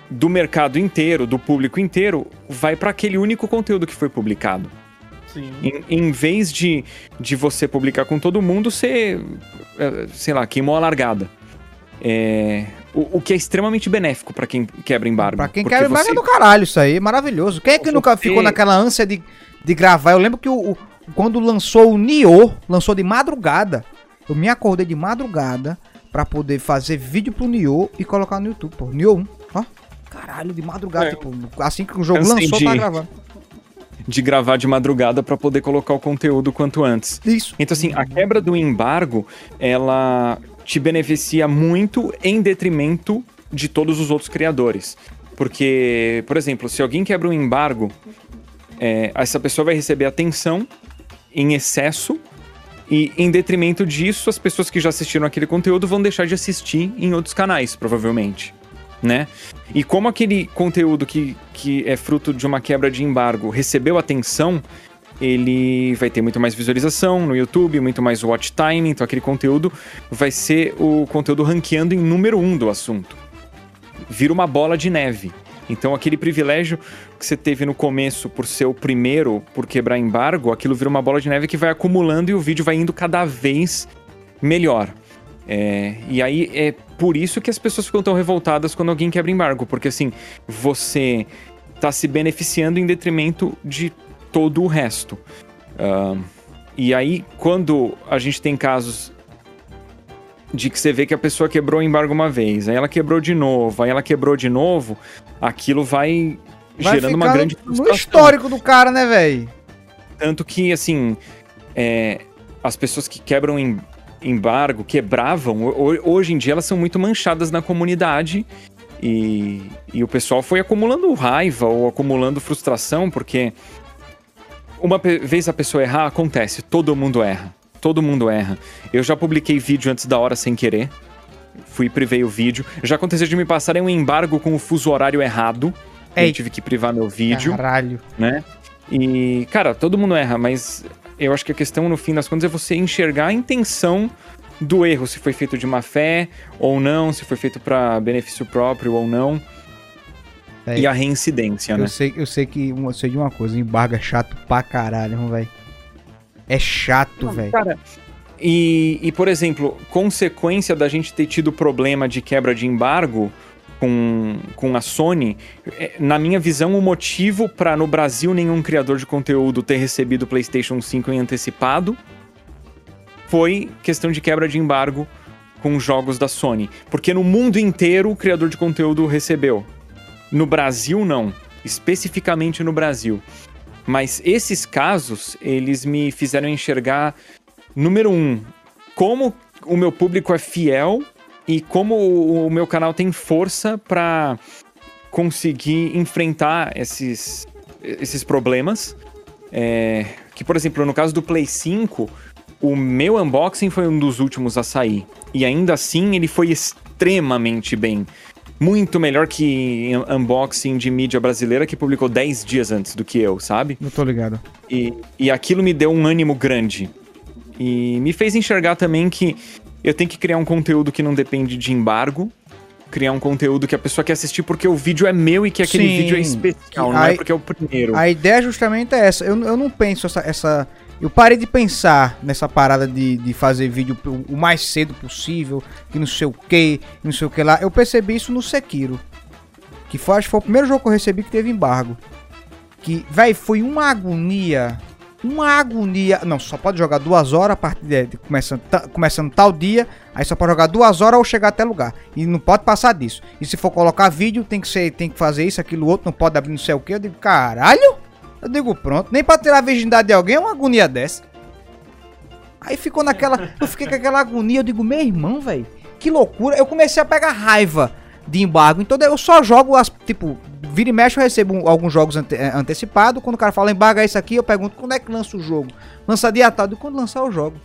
do mercado inteiro, do público inteiro, vai para aquele único conteúdo que foi publicado. Sim. Em, em vez de, de você publicar com todo mundo, você, é, sei lá, queimou a largada. É, o, o, que é extremamente benéfico para quem quebra embargo. Pra quem quebra embargo você... é do caralho isso aí, maravilhoso. Quem é que nunca ficou naquela ânsia de, de gravar? Eu lembro que o, o, quando lançou o Nioh, lançou de madrugada. Eu me acordei de madrugada para poder fazer vídeo pro Nioh e colocar no YouTube, pô. Nioh 1, ó. Caralho, de madrugada, é, tipo, assim que o jogo lançou, de... tá gravando de gravar de madrugada para poder colocar o conteúdo quanto antes. Isso. Então, assim, a quebra do embargo, ela te beneficia muito em detrimento de todos os outros criadores. Porque, por exemplo, se alguém quebra um embargo, é, essa pessoa vai receber atenção em excesso e, em detrimento disso, as pessoas que já assistiram aquele conteúdo vão deixar de assistir em outros canais, provavelmente. Né? E como aquele conteúdo que, que é fruto de uma quebra de embargo recebeu atenção, ele vai ter muito mais visualização no YouTube, muito mais watch time, então aquele conteúdo vai ser o conteúdo ranqueando em número um do assunto. Vira uma bola de neve. Então aquele privilégio que você teve no começo por ser o primeiro por quebrar embargo, aquilo vira uma bola de neve que vai acumulando e o vídeo vai indo cada vez melhor. É, e aí é por isso que as pessoas ficam tão revoltadas quando alguém quebra embargo, porque assim, você está se beneficiando em detrimento de todo o resto. Uh, e aí, quando a gente tem casos de que você vê que a pessoa quebrou o embargo uma vez, aí ela quebrou de novo, aí ela quebrou de novo, aquilo vai, vai gerando uma grande frustração. No histórico do cara, né, velho? Tanto que, assim, é, as pessoas que quebram em, embargo, quebravam, hoje em dia elas são muito manchadas na comunidade e, e o pessoal foi acumulando raiva ou acumulando frustração, porque uma vez a pessoa errar, acontece. Todo mundo erra. Todo mundo erra. Eu já publiquei vídeo antes da hora sem querer. Fui e privei o vídeo. Já aconteceu de me passarem um embargo com o fuso horário errado. Ei. Eu tive que privar meu vídeo. Caralho. Né? E, cara, todo mundo erra, mas eu acho que a questão, no fim das contas, é você enxergar a intenção do erro, se foi feito de má fé ou não, se foi feito para benefício próprio ou não. É, e a reincidência, eu né? Sei, eu sei que eu sei de uma coisa, embargo é chato pra caralho, velho. É chato, velho. Cara, e, e, por exemplo, consequência da gente ter tido problema de quebra de embargo com, com a Sony, é, na minha visão, o motivo para no Brasil nenhum criador de conteúdo ter recebido o PlayStation 5 em antecipado foi questão de quebra de embargo com jogos da Sony. Porque no mundo inteiro o criador de conteúdo recebeu. No Brasil, não. Especificamente no Brasil. Mas esses casos, eles me fizeram enxergar, número um, como o meu público é fiel e como o meu canal tem força para conseguir enfrentar esses, esses problemas. É, que, por exemplo, no caso do Play 5, o meu unboxing foi um dos últimos a sair. E ainda assim, ele foi extremamente bem muito melhor que unboxing de mídia brasileira que publicou 10 dias antes do que eu, sabe? Não tô ligado. E, e aquilo me deu um ânimo grande. E me fez enxergar também que eu tenho que criar um conteúdo que não depende de embargo. Criar um conteúdo que a pessoa quer assistir porque o vídeo é meu e que aquele Sim, vídeo é especial, não é porque é o primeiro. A ideia justamente é essa. Eu, eu não penso essa, essa eu parei de pensar nessa parada de, de fazer vídeo o mais cedo possível, que não sei o que, não sei o que lá. Eu percebi isso no Sekiro. Que foi, acho que foi o primeiro jogo que eu recebi que teve embargo. Que, véi, foi uma agonia. Uma agonia. Não, só pode jogar duas horas a partir de, começando, começando tal dia. Aí só pode jogar duas horas ou chegar até lugar. E não pode passar disso. E se for colocar vídeo, tem que ser, tem que fazer isso, aquilo, outro, não pode abrir não sei o que. Eu digo, caralho! Eu digo, pronto. Nem pra tirar a virgindade de alguém é uma agonia dessa. Aí ficou naquela. Eu fiquei com aquela agonia. Eu digo, meu irmão, velho. Que loucura. Eu comecei a pegar raiva de embargo. Então eu só jogo as. Tipo, vira e mexe eu recebo alguns jogos ante eh, antecipados. Quando o cara fala embarga isso aqui, eu pergunto quando é que lança o jogo. Lança dia tal, e quando lançar o jogo.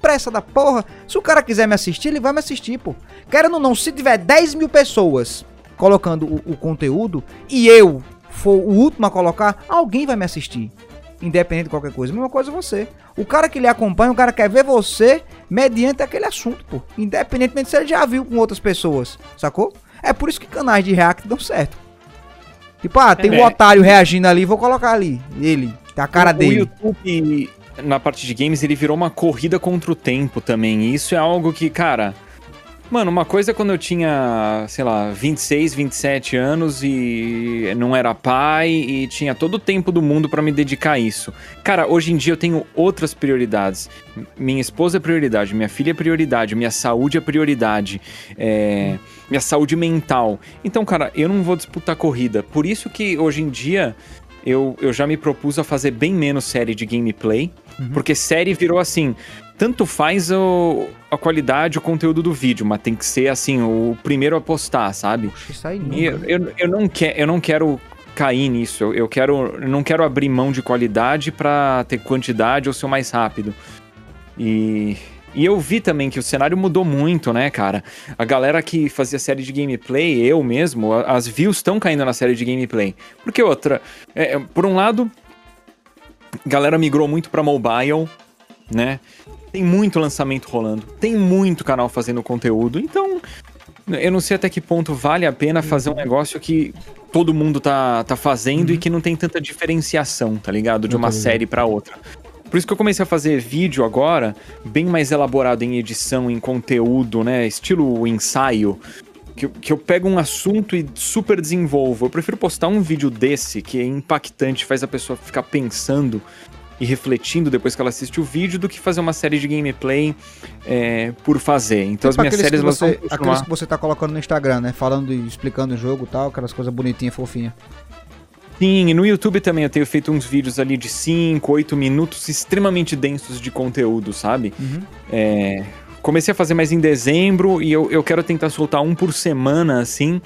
Pressa da porra. Se o cara quiser me assistir, ele vai me assistir, pô. Querendo ou não, se tiver 10 mil pessoas colocando o, o conteúdo e eu for o último a colocar, alguém vai me assistir. Independente de qualquer coisa. Mesma coisa você. O cara que lhe acompanha, o cara quer ver você mediante aquele assunto, pô. Independentemente se ele já viu com outras pessoas, sacou? É por isso que canais de react dão certo. Tipo, ah, tem é, um otário reagindo ali, vou colocar ali. Ele, tá a cara o, dele. O YouTube, na parte de games, ele virou uma corrida contra o tempo também. E isso é algo que, cara. Mano, uma coisa é quando eu tinha, sei lá, 26, 27 anos e não era pai e tinha todo o tempo do mundo para me dedicar a isso. Cara, hoje em dia eu tenho outras prioridades. Minha esposa é prioridade, minha filha é prioridade, minha saúde é prioridade, é, minha saúde mental. Então, cara, eu não vou disputar corrida. Por isso que hoje em dia eu, eu já me propus a fazer bem menos série de gameplay. Uhum. Porque série virou assim tanto faz o, a qualidade, o conteúdo do vídeo, mas tem que ser assim, o primeiro a postar, sabe? Puxa, isso aí não, eu, eu, eu, não quer, eu não quero cair nisso. Eu, eu quero, eu não quero abrir mão de qualidade para ter quantidade ou ser o mais rápido. E, e eu vi também que o cenário mudou muito, né, cara? A galera que fazia série de gameplay, eu mesmo, as views estão caindo na série de gameplay. Porque outra, é, por um lado, galera migrou muito para mobile, né? Tem muito lançamento rolando, tem muito canal fazendo conteúdo, então eu não sei até que ponto vale a pena fazer um negócio que todo mundo tá, tá fazendo uhum. e que não tem tanta diferenciação, tá ligado? De uma série para outra. Por isso que eu comecei a fazer vídeo agora, bem mais elaborado em edição, em conteúdo, né? Estilo ensaio. Que, que eu pego um assunto e super desenvolvo. Eu prefiro postar um vídeo desse, que é impactante, faz a pessoa ficar pensando e refletindo depois que ela assiste o vídeo do que fazer uma série de gameplay é, por fazer. Então tipo as minhas séries que você, vão Aqueles que você tá colocando no Instagram, né? Falando e explicando o jogo e tal, aquelas coisas bonitinhas, fofinhas. Sim, e no YouTube também eu tenho feito uns vídeos ali de 5, 8 minutos extremamente densos de conteúdo, sabe? Uhum. É, comecei a fazer mais em dezembro e eu, eu quero tentar soltar um por semana, assim.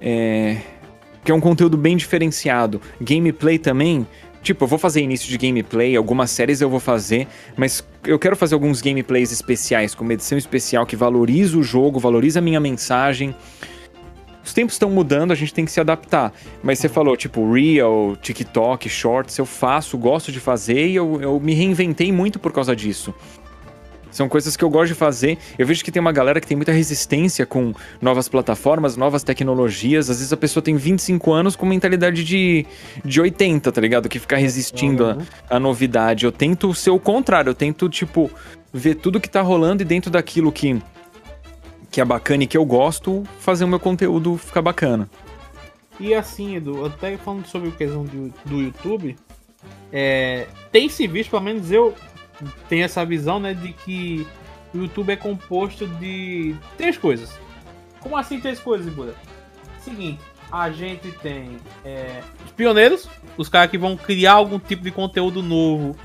É, que é um conteúdo bem diferenciado. Gameplay também, Tipo, eu vou fazer início de gameplay, algumas séries eu vou fazer, mas eu quero fazer alguns gameplays especiais, com uma edição especial que valoriza o jogo, valoriza a minha mensagem. Os tempos estão mudando, a gente tem que se adaptar. Mas você falou, tipo, Real, TikTok, Shorts, eu faço, gosto de fazer e eu, eu me reinventei muito por causa disso. São coisas que eu gosto de fazer. Eu vejo que tem uma galera que tem muita resistência com novas plataformas, novas tecnologias. Às vezes a pessoa tem 25 anos com mentalidade de, de 80, tá ligado? Que fica resistindo uhum. à novidade. Eu tento ser o contrário. Eu tento, tipo, ver tudo que tá rolando e dentro daquilo que, que é bacana e que eu gosto, fazer o meu conteúdo ficar bacana. E assim, Edu, até falando sobre a questão do, do YouTube, é, tem se visto, pelo menos eu tem essa visão, né, de que o YouTube é composto de três coisas. Como assim três coisas, Buda? Seguinte, a gente tem é, os pioneiros, os caras que vão criar algum tipo de conteúdo novo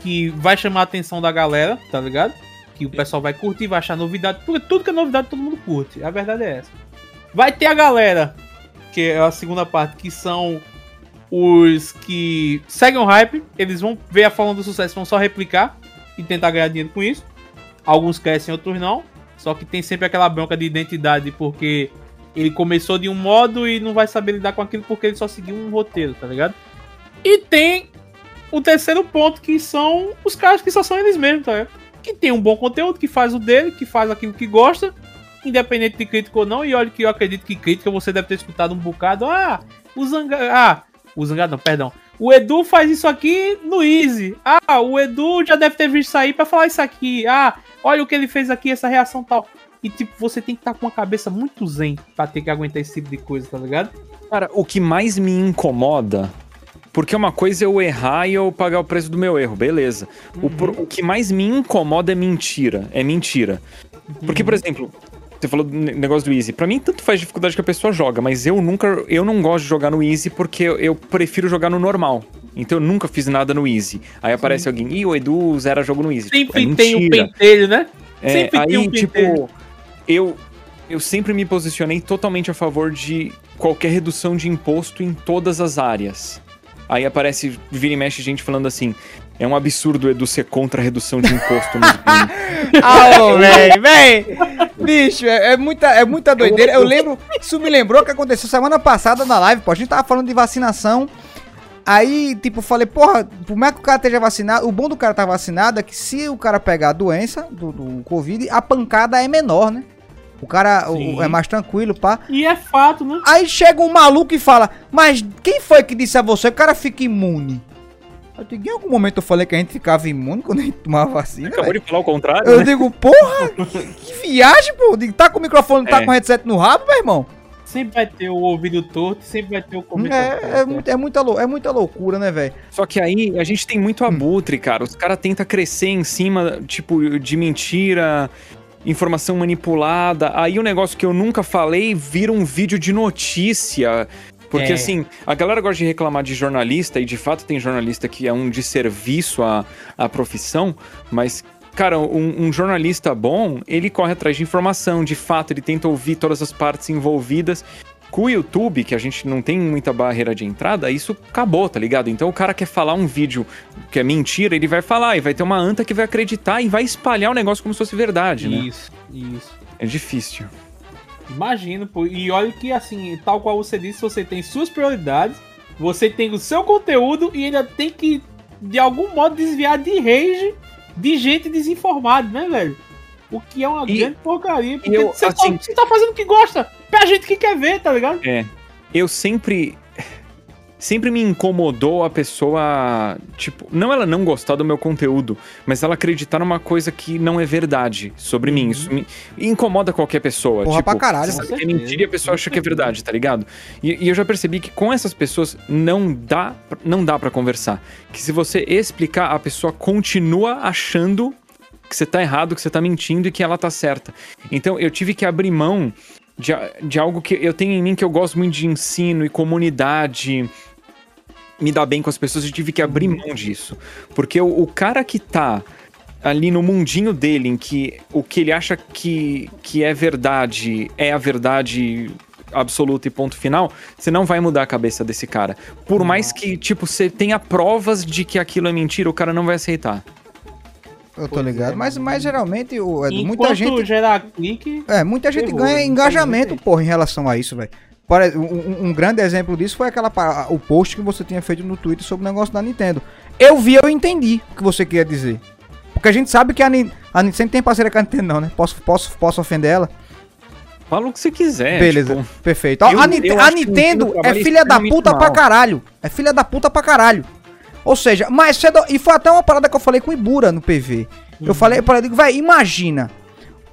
que vai chamar a atenção da galera, tá ligado? Que o pessoal vai curtir, vai achar novidade, porque tudo que é novidade todo mundo curte. A verdade é essa. Vai ter a galera, que é a segunda parte, que são os que seguem o hype, eles vão ver a forma do sucesso, vão só replicar e tentar ganhar dinheiro com isso. Alguns crescem, outros não. Só que tem sempre aquela bronca de identidade, porque ele começou de um modo e não vai saber lidar com aquilo porque ele só seguiu um roteiro, tá ligado? E tem o terceiro ponto, que são os caras que só são eles mesmos, tá ligado? Que tem um bom conteúdo, que faz o dele, que faz aquilo que gosta, independente de crítica ou não. E olha que eu acredito que crítica você deve ter escutado um bocado. Ah, o Zanga. Ah, o Zangado, não, perdão. O Edu faz isso aqui no Easy. Ah, o Edu já deve ter visto aí pra falar isso aqui. Ah, olha o que ele fez aqui, essa reação tal. E, tipo, você tem que estar tá com uma cabeça muito zen pra ter que aguentar esse tipo de coisa, tá ligado? Cara, o que mais me incomoda porque uma coisa é eu errar e eu pagar o preço do meu erro, beleza. Uhum. O, o, que mais me incomoda é mentira. É mentira. Porque, por uhum. exemplo, você falou do negócio do Easy. Pra mim, tanto faz dificuldade que a pessoa joga, mas eu nunca. Eu não gosto de jogar no Easy porque eu, prefiro jogar no normal. Então eu nunca fiz nada no Easy. Aí aparece Sim. alguém, ih, o Edu zera jogo no Easy. Sempre tipo, é tem um pentelho, né? É, sempre aí, tem um tipo, eu, eu sempre me posicionei totalmente a favor de qualquer redução de imposto em todas as áreas. Aí aparece, vira e mexe gente falando assim: é um absurdo Edu ser contra a redução de imposto nos [laughs] Ah, véi, véi! Bicho, é, é, muita, é muita doideira. Eu lembro, isso me lembrou que aconteceu semana passada na live, pô. A gente tava falando de vacinação. Aí, tipo, falei, porra, por mais que o cara esteja vacinado, o bom do cara estar tá vacinado é que se o cara pegar a doença do, do Covid, a pancada é menor, né? O cara o, é mais tranquilo, pá. E é fato, né? Aí chega um maluco e fala, mas quem foi que disse a você que o cara fica imune? Eu digo, em algum momento eu falei que a gente ficava imune quando a gente tomava vacina. Acabou véio. de falar o contrário. Eu né? digo, porra, que viagem, pô. Eu digo, tá com o microfone, tá é. com o headset no rabo, meu irmão? Sempre vai ter o ouvido torto, sempre vai ter o começo. É, é, é, muita, é muita loucura, né, velho? Só que aí a gente tem muito abutre, cara. Os caras tentam crescer em cima, tipo, de mentira, informação manipulada. Aí o negócio que eu nunca falei vira um vídeo de notícia. Porque, é. assim, a galera gosta de reclamar de jornalista, e de fato tem jornalista que é um desserviço à, à profissão, mas Cara, um, um, jornalista bom, ele corre atrás de informação, de fato, ele tenta ouvir todas as partes envolvidas. Com o YouTube, que a gente não tem muita barreira de entrada, isso acabou, tá ligado? Então o cara quer falar um vídeo que é mentira, ele vai falar, e vai ter uma anta que vai acreditar e vai espalhar o negócio como se fosse verdade, né? Isso, isso. É difícil. Imagino, pô. E olha que, assim, tal qual você disse, você tem suas prioridades, você tem o seu conteúdo e ainda tem que, de algum modo, desviar de rage de gente desinformada, né, velho? O que é uma e, grande porcaria. Porque eu, você, assim, tá, você tá fazendo o que gosta pra gente que quer ver, tá ligado? É. Eu sempre. Sempre me incomodou a pessoa, tipo, não ela não gostar do meu conteúdo, mas ela acreditar numa coisa que não é verdade sobre uhum. mim. Isso me incomoda qualquer pessoa. Porra tipo, pra caralho. Você é mentira e a pessoa acha que é verdade, tá ligado? E, e, eu já percebi que com essas pessoas não dá, não dá para conversar. Que se você explicar, a pessoa continua achando que você tá errado, que você tá mentindo e que ela tá certa. Então eu tive que abrir mão de, de algo que eu tenho em mim que eu gosto muito de ensino e comunidade me dar bem com as pessoas, eu tive que abrir mão disso. Porque o, o cara que tá ali no mundinho dele, em que o que ele acha que, que é verdade é a verdade absoluta e ponto final, você não vai mudar a cabeça desse cara. Por mais que, tipo, você tenha provas de que aquilo é mentira, o cara não vai aceitar. Eu tô ligado, é. mas, mas geralmente o, muita gente. gerar clique. É, muita gente ganha engajamento, porra, em relação a isso, velho. Um, um, grande exemplo disso foi aquela o post que você tinha feito no Twitter sobre o negócio da Nintendo. Eu vi, eu entendi o que você queria dizer. Porque a gente sabe que a, a Nintendo sempre tem parceira com a Nintendo, não, né? Posso, posso, posso ofender ela? Fala o que você quiser. Beleza, tipo, perfeito. Eu, a, eu a Nintendo é filha da puta pra caralho. É filha da puta pra caralho. Ou seja, mas cedo. E foi até uma parada que eu falei com o Ibura no PV. Uhum. Eu falei, eu falei, vai, imagina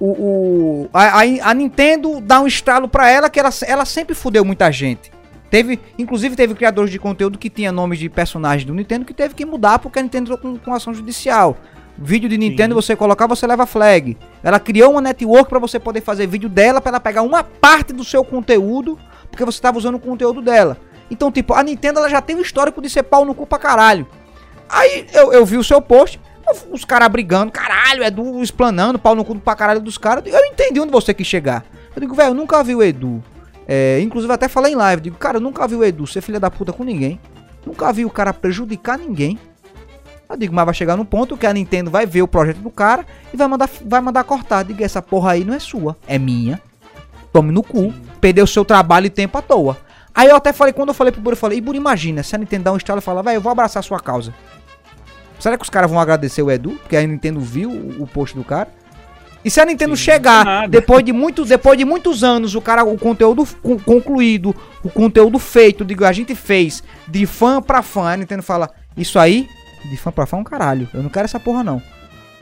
o, o a, a, Nintendo dá um estralo para ela que ela, ela sempre fudeu muita gente. Teve, inclusive teve criadores de conteúdo que tinha nomes de personagens do Nintendo que teve que mudar porque a Nintendo entrou com, com ação judicial. Vídeo de Nintendo Sim. você colocar, você leva flag. Ela criou uma network para você poder fazer vídeo dela para ela pegar uma parte do seu conteúdo porque você estava usando o conteúdo dela. Então, tipo, a Nintendo ela já tem um histórico de ser pau no cu pra caralho. Aí eu, eu vi o seu post, os caras brigando, caralho, Edu explanando, pau no cu pra caralho dos caras. Eu entendi onde você quis chegar. Eu digo, velho, eu nunca vi o Edu. É, inclusive até falei em live, digo, cara, eu nunca vi o Edu ser filha da puta com ninguém. Nunca vi o cara prejudicar ninguém. Eu digo, mas vai chegar no ponto que a Nintendo vai ver o projeto do cara e vai mandar, vai mandar cortar. Diga, essa porra aí não é sua, é minha. Tome no cu. Perdeu seu trabalho e tempo à toa. Aí eu até falei, quando eu falei pro Buri, eu falei, e Buri, imagina, se a Nintendo dá um estalo e fala, velho, eu vou abraçar a sua causa. Será que os caras vão agradecer o Edu? Porque a Nintendo viu o, post do cara. E se a Nintendo Sim, chegar depois de, muito, depois de muitos anos, o cara, o conteúdo concluído, o conteúdo feito, digo, a gente fez de fã pra fã, a Nintendo fala, isso aí, de fã pra fã é um caralho. Eu não quero essa porra, não.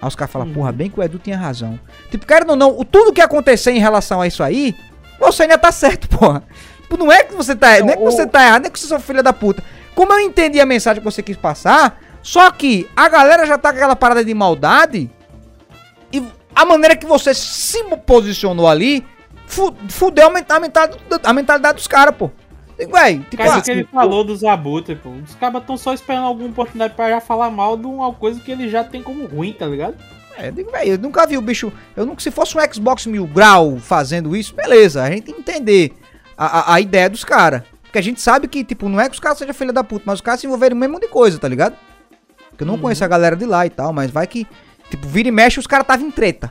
Aí os caras falam, porra, bem que o Edu tinha razão. Tipo, querendo ou não, tudo que acontecer em relação a isso aí, você ainda tá certo, [laughs] porra. Tipo, não é que você tá, não, é que você tá errado, não é que você é filha da puta. como eu entendi a mensagem que você quis passar, só que a galera já tá com aquela parada de maldade e a maneira que você se posicionou ali fudeu a mentalidade, a mentalidade dos caras, pô. Ué, tipo, Cara, ah, que ele pô, falou dos abutres, pô. Os caras estão só esperando alguma oportunidade pra já falar mal de uma coisa que ele já tem como ruim, tá ligado? É, digo, véio, eu nunca vi o bicho. Eu nunca, se fosse um Xbox mil grau fazendo isso, beleza, a gente entender a, a, a ideia dos caras. Porque a gente sabe que, tipo, não é que os caras sejam filha da puta, mas os caras se envolveram no mesmo de coisa, tá ligado? Porque eu não uhum. conheço a galera de lá e tal, mas vai que, tipo, vira e mexe os caras estavam em treta.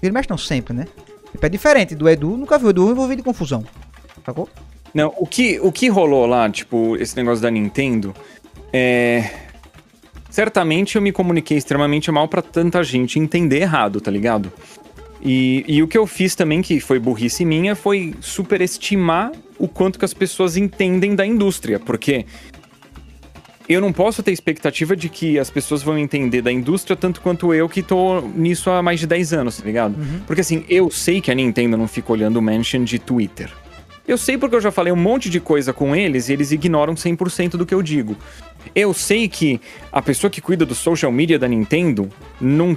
Vira e mexe não sempre, né? Tipo, é diferente do Edu, nunca vi o Edu envolvido em confusão. Sacou? Não, o que, o que rolou lá, tipo, esse negócio da Nintendo, é. Certamente eu me comuniquei extremamente mal para tanta gente entender errado, tá ligado? E, e o que eu fiz também, que foi burrice minha, foi superestimar o quanto que as pessoas entendem da indústria, porque eu não posso ter expectativa de que as pessoas vão entender da indústria tanto quanto eu que tô nisso há mais de 10 anos, tá ligado? Uhum. Porque assim, eu sei que a Nintendo não fica olhando o mention de Twitter. Eu sei porque eu já falei um monte de coisa com eles e eles ignoram 100% do que eu digo. Eu sei que a pessoa que cuida do social media da Nintendo não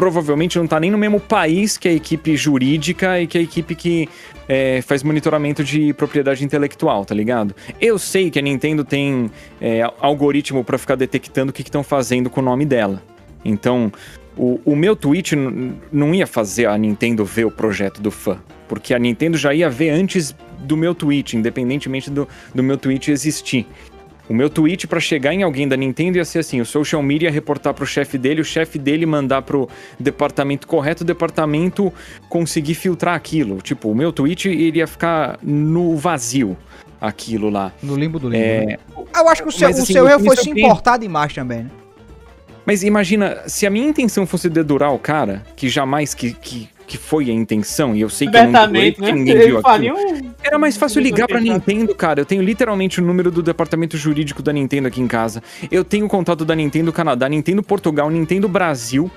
provavelmente não tá nem no mesmo país que a equipe jurídica e que a equipe que é, faz monitoramento de propriedade intelectual, tá ligado? Eu sei que a Nintendo tem é, algoritmo para ficar detectando o que estão fazendo com o nome dela. Então, o, o meu tweet não ia fazer a Nintendo ver o projeto do fã, porque a Nintendo já ia ver antes do meu tweet, independentemente do, do meu tweet existir. O meu tweet para chegar em alguém da Nintendo ia ser assim: o social media ia reportar pro chefe dele, o chefe dele mandar pro departamento correto, o departamento conseguir filtrar aquilo. Tipo, o meu tweet iria ficar no vazio aquilo lá. No limbo do limbo. É... Né? Eu acho que o seu, Mas, assim, o seu erro foi se importar demais também, né? Mas imagina, se a minha intenção fosse dedurar o cara, que jamais que, que que foi a intenção, e eu sei que eu não né? que ninguém viu aqui. Um... Era mais fácil ligar pra Nintendo, cara. Eu tenho literalmente o número do departamento jurídico da Nintendo aqui em casa. Eu tenho o contato da Nintendo Canadá, Nintendo Portugal, Nintendo Brasil.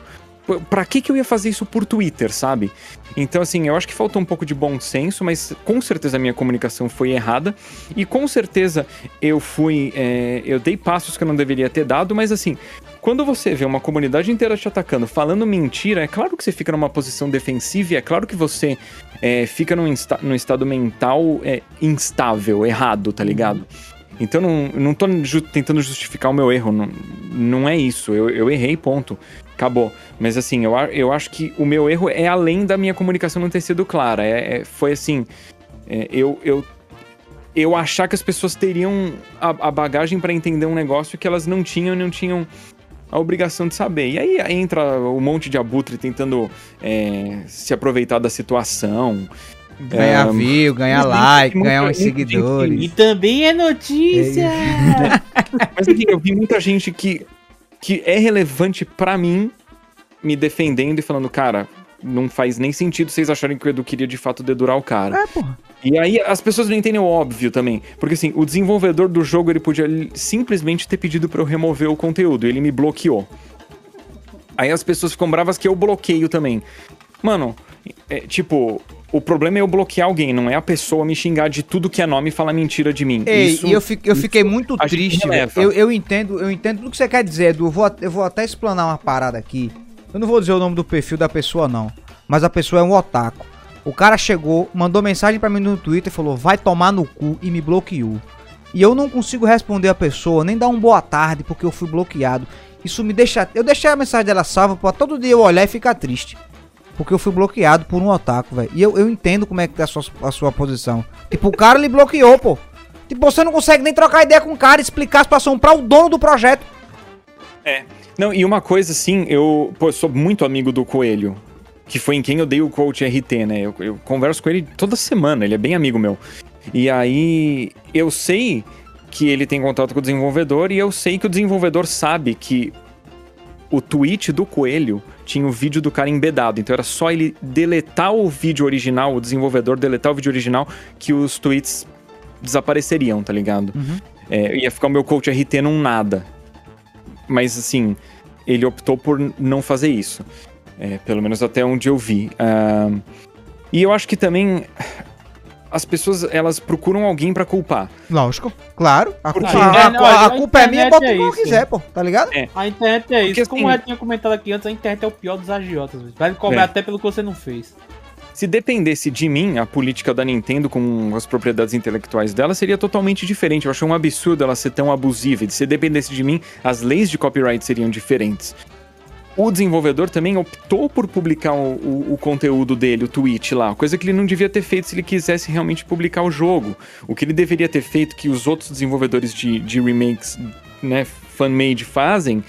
Pra que que eu ia fazer isso por Twitter, sabe? Então, assim, eu acho que faltou um pouco de bom senso, mas com certeza a minha comunicação foi errada. E com certeza eu fui. É, eu dei passos que eu não deveria ter dado, mas assim, quando você vê uma comunidade inteira te atacando, falando mentira, é claro que você fica numa posição defensiva e é claro que você é, fica num, num, estado mental é, instável, errado, tá ligado? Então não, não tô ju tentando justificar o meu erro, não, não é isso, eu, eu errei, ponto. Acabou. Mas assim, eu, eu acho que o meu erro é além da minha comunicação não ter sido clara. É, é foi assim. É, eu, eu eu achar que as pessoas teriam a, a bagagem para entender um negócio que elas não tinham, não tinham a obrigação de saber. E aí entra um monte de abutre tentando é, se aproveitar da situação. Ganhar um, view, ganhar like, ganhar uns seguidores. E também é notícia! É. [laughs] Mas assim, eu vi muita gente que, que é relevante para mim me defendendo e falando, cara, não faz nem sentido vocês acharem que o Edu queria de fato dedurar o cara. É, porra. E aí as pessoas não entendem o óbvio também. Porque assim, o desenvolvedor do jogo ele podia simplesmente ter pedido para eu remover o conteúdo. Ele me bloqueou. Aí as pessoas ficam bravas que eu bloqueio também. Mano, é, tipo, o problema é eu bloquear alguém, não é a pessoa me xingar de tudo que é nome e falar mentira de mim. Ei, isso, e eu, fico, eu fiquei muito triste. Eu, eu entendo, eu entendo tudo que você quer dizer, Edu. Eu vou, eu vou até explanar uma parada aqui. Eu não vou dizer o nome do perfil da pessoa, não. Mas a pessoa é um otaku. O cara chegou, mandou mensagem para mim no Twitter e falou: vai tomar no cu e me bloqueou. E eu não consigo responder a pessoa, nem dar um boa tarde porque eu fui bloqueado. Isso me deixa. Eu deixei a mensagem dela salva pra todo dia eu olhar e ficar triste. Porque eu fui bloqueado por um otaku, velho. E eu, eu entendo como é que tá a sua, a sua posição. Tipo, o cara lhe bloqueou, pô. Tipo, você não consegue nem trocar ideia com o cara, explicar a situação para o dono do projeto. É. Não, e uma coisa assim, eu pô, sou muito amigo do Coelho que foi em quem eu dei o coach RT, né? Eu, eu converso com ele toda semana, ele é bem amigo meu. E aí eu sei que ele tem contato com o desenvolvedor e eu sei que o desenvolvedor sabe que o tweet do coelho tinha o vídeo do cara embedado. Então era só ele deletar o vídeo original, o desenvolvedor deletar o vídeo original, que os tweets desapareceriam, tá ligado? Uhum. É, ia ficar o meu coach RT num nada. Mas assim, ele optou por não fazer isso. É, pelo menos até onde eu vi. Uh, e eu acho que também as pessoas elas procuram alguém para culpar. Lógico, claro. A, culpa, a, a, a, a culpa é minha, bota é o que quiser, pô, tá ligado? É. A internet é isso. Porque, Como assim, eu tinha comentado aqui antes, a internet é o pior dos agiotas. Vai cobrar é. até pelo que você não fez. Se dependesse de mim, a política da Nintendo com as propriedades intelectuais dela seria totalmente diferente. Eu acho um absurdo ela ser tão abusiva. E se dependesse de mim, as leis de copyright seriam diferentes o desenvolvedor também optou por publicar o, o, o, conteúdo dele, o tweet lá, coisa que ele não devia ter feito se ele quisesse realmente publicar o jogo. O que ele deveria ter feito, que os outros desenvolvedores de, de remakes, né, fan-made fazem,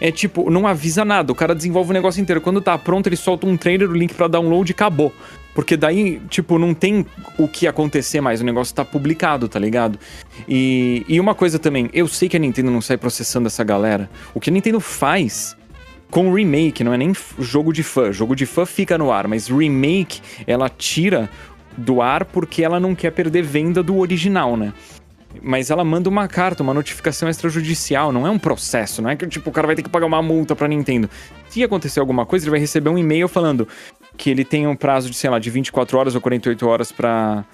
é tipo, não avisa nada, o cara desenvolve o negócio inteiro. Quando tá pronto, ele solta um trailer, o link para download e acabou. Porque daí, tipo, não tem o que acontecer mais, o negócio tá publicado, tá ligado? E, e uma coisa também, eu sei que a Nintendo não sai processando essa galera. O que a Nintendo faz com remake, não é nem jogo de fã. Jogo de fã fica no ar, mas remake ela tira do ar porque ela não quer perder venda do original, né? Mas ela manda uma carta, uma notificação extrajudicial, não é um processo, não é que tipo, o cara vai ter que pagar uma multa pra Nintendo. Se acontecer alguma coisa, ele vai receber um e-mail falando que ele tem um prazo de, sei lá, de 24 horas ou 48 horas para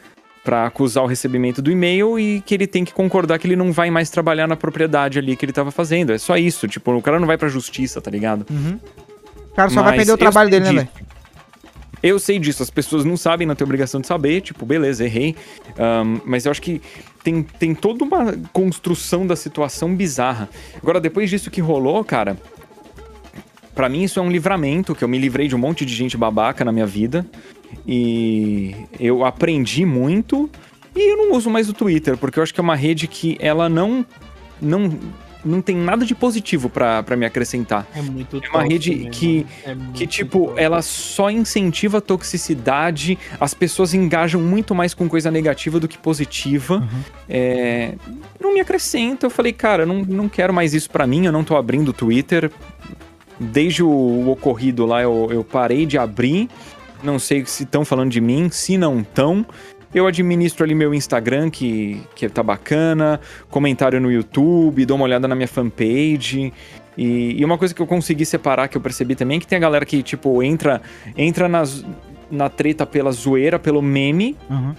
para acusar o recebimento do e-mail e que ele tem que concordar que ele não vai mais trabalhar na propriedade ali que ele tava fazendo. É só isso, tipo, o cara não vai pra justiça, tá ligado? Uhum. O cara só Mas vai perder o trabalho dele, né, velho? Eu sei disso, as pessoas não sabem, não tem obrigação de saber, tipo, beleza, errei. Um, mas eu acho que tem, tem toda uma construção da situação bizarra. Agora, depois disso que rolou, cara, para mim isso é um livramento, que eu me livrei de um monte de gente babaca na minha vida. E eu aprendi muito e eu não uso mais o Twitter, porque eu acho que é uma rede que ela não não não tem nada de positivo para me acrescentar. É muito É uma rede mesmo. que, é que tipo, ela só incentiva a toxicidade, as pessoas engajam muito mais com coisa negativa do que positiva. Uhum. É, não me acrescenta. Eu falei, cara, não, não quero mais isso para mim, eu não tô abrindo o Twitter. Desde o ocorrido lá, eu, eu parei de abrir. Não sei se estão falando de mim, se não estão. Eu administro ali meu Instagram, que, que tá bacana, comentário no YouTube, dou uma olhada na minha fanpage. E, e uma coisa que eu consegui separar, que eu percebi também, é que tem a galera que, tipo, entra, entra nas, na treta pela zoeira, pelo meme. Uhum.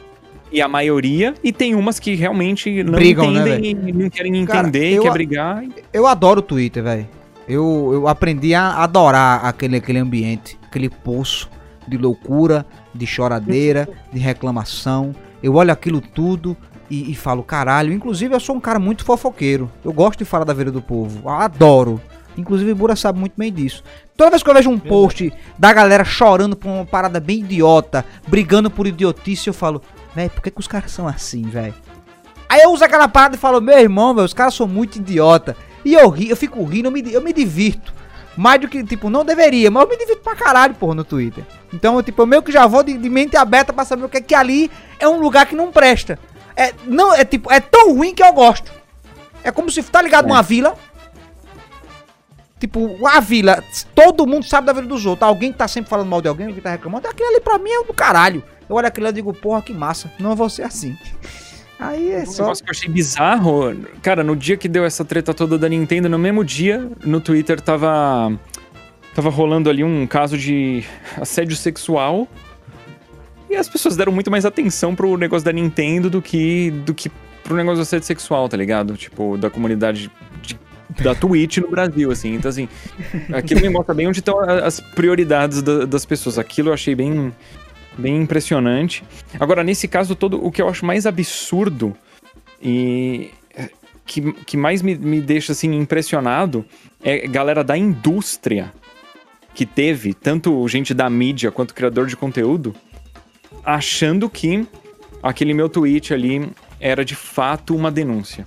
E a maioria, e tem umas que realmente não Brigam, né, entendem né, e não querem entender, Cara, quer brigar. Eu adoro o Twitter, velho. Eu, eu aprendi a adorar aquele, aquele ambiente, aquele poço de loucura, de choradeira, de reclamação. Eu olho aquilo tudo e, e, falo, caralho. Inclusive, eu sou um cara muito fofoqueiro. Eu gosto de falar da vida do povo. adoro. Inclusive, o Bura sabe muito bem disso. Toda vez que eu vejo um post da galera chorando por uma parada bem idiota, brigando por idiotice, eu falo, velho, por que, que os caras são assim, velho? Aí eu uso aquela parada e falo, meu irmão, velho, os caras são muito idiota. E eu ri, eu fico rindo, eu me, eu me divirto. Mais do que, tipo, não deveria, mas eu me divirto pra caralho, porra, no Twitter. Então, tipo, eu meio que já vou de, de mente aberta pra saber o que é que ali é um lugar que não presta. É, não, é tipo, é tão ruim que eu gosto. É como se, tá ligado, é. uma vila. Tipo, a vila, todo mundo sabe da vida dos outros. Alguém que tá sempre falando mal de alguém, alguém tá reclamando. Aquilo ali pra mim é do caralho. Eu olho aquilo e digo, porra, que massa. Não vou ser assim. Aí é um só. negócio que eu achei bizarro. Cara, no dia que deu essa treta toda da Nintendo, no mesmo dia, no Twitter tava. Tava rolando ali um caso de assédio sexual. E as pessoas deram muito mais atenção pro negócio da Nintendo do que, do que pro negócio do assédio sexual, tá ligado? Tipo, da comunidade de, da Twitch no Brasil, assim. Então, assim, aquilo me mostra bem onde estão as prioridades da, das pessoas. Aquilo eu achei bem, bem impressionante. Agora, nesse caso todo, o que eu acho mais absurdo e que, que mais me, me deixa assim impressionado é galera da indústria que teve, tanto gente da mídia quanto criador de conteúdo, achando que aquele meu tweet ali era de fato uma denúncia.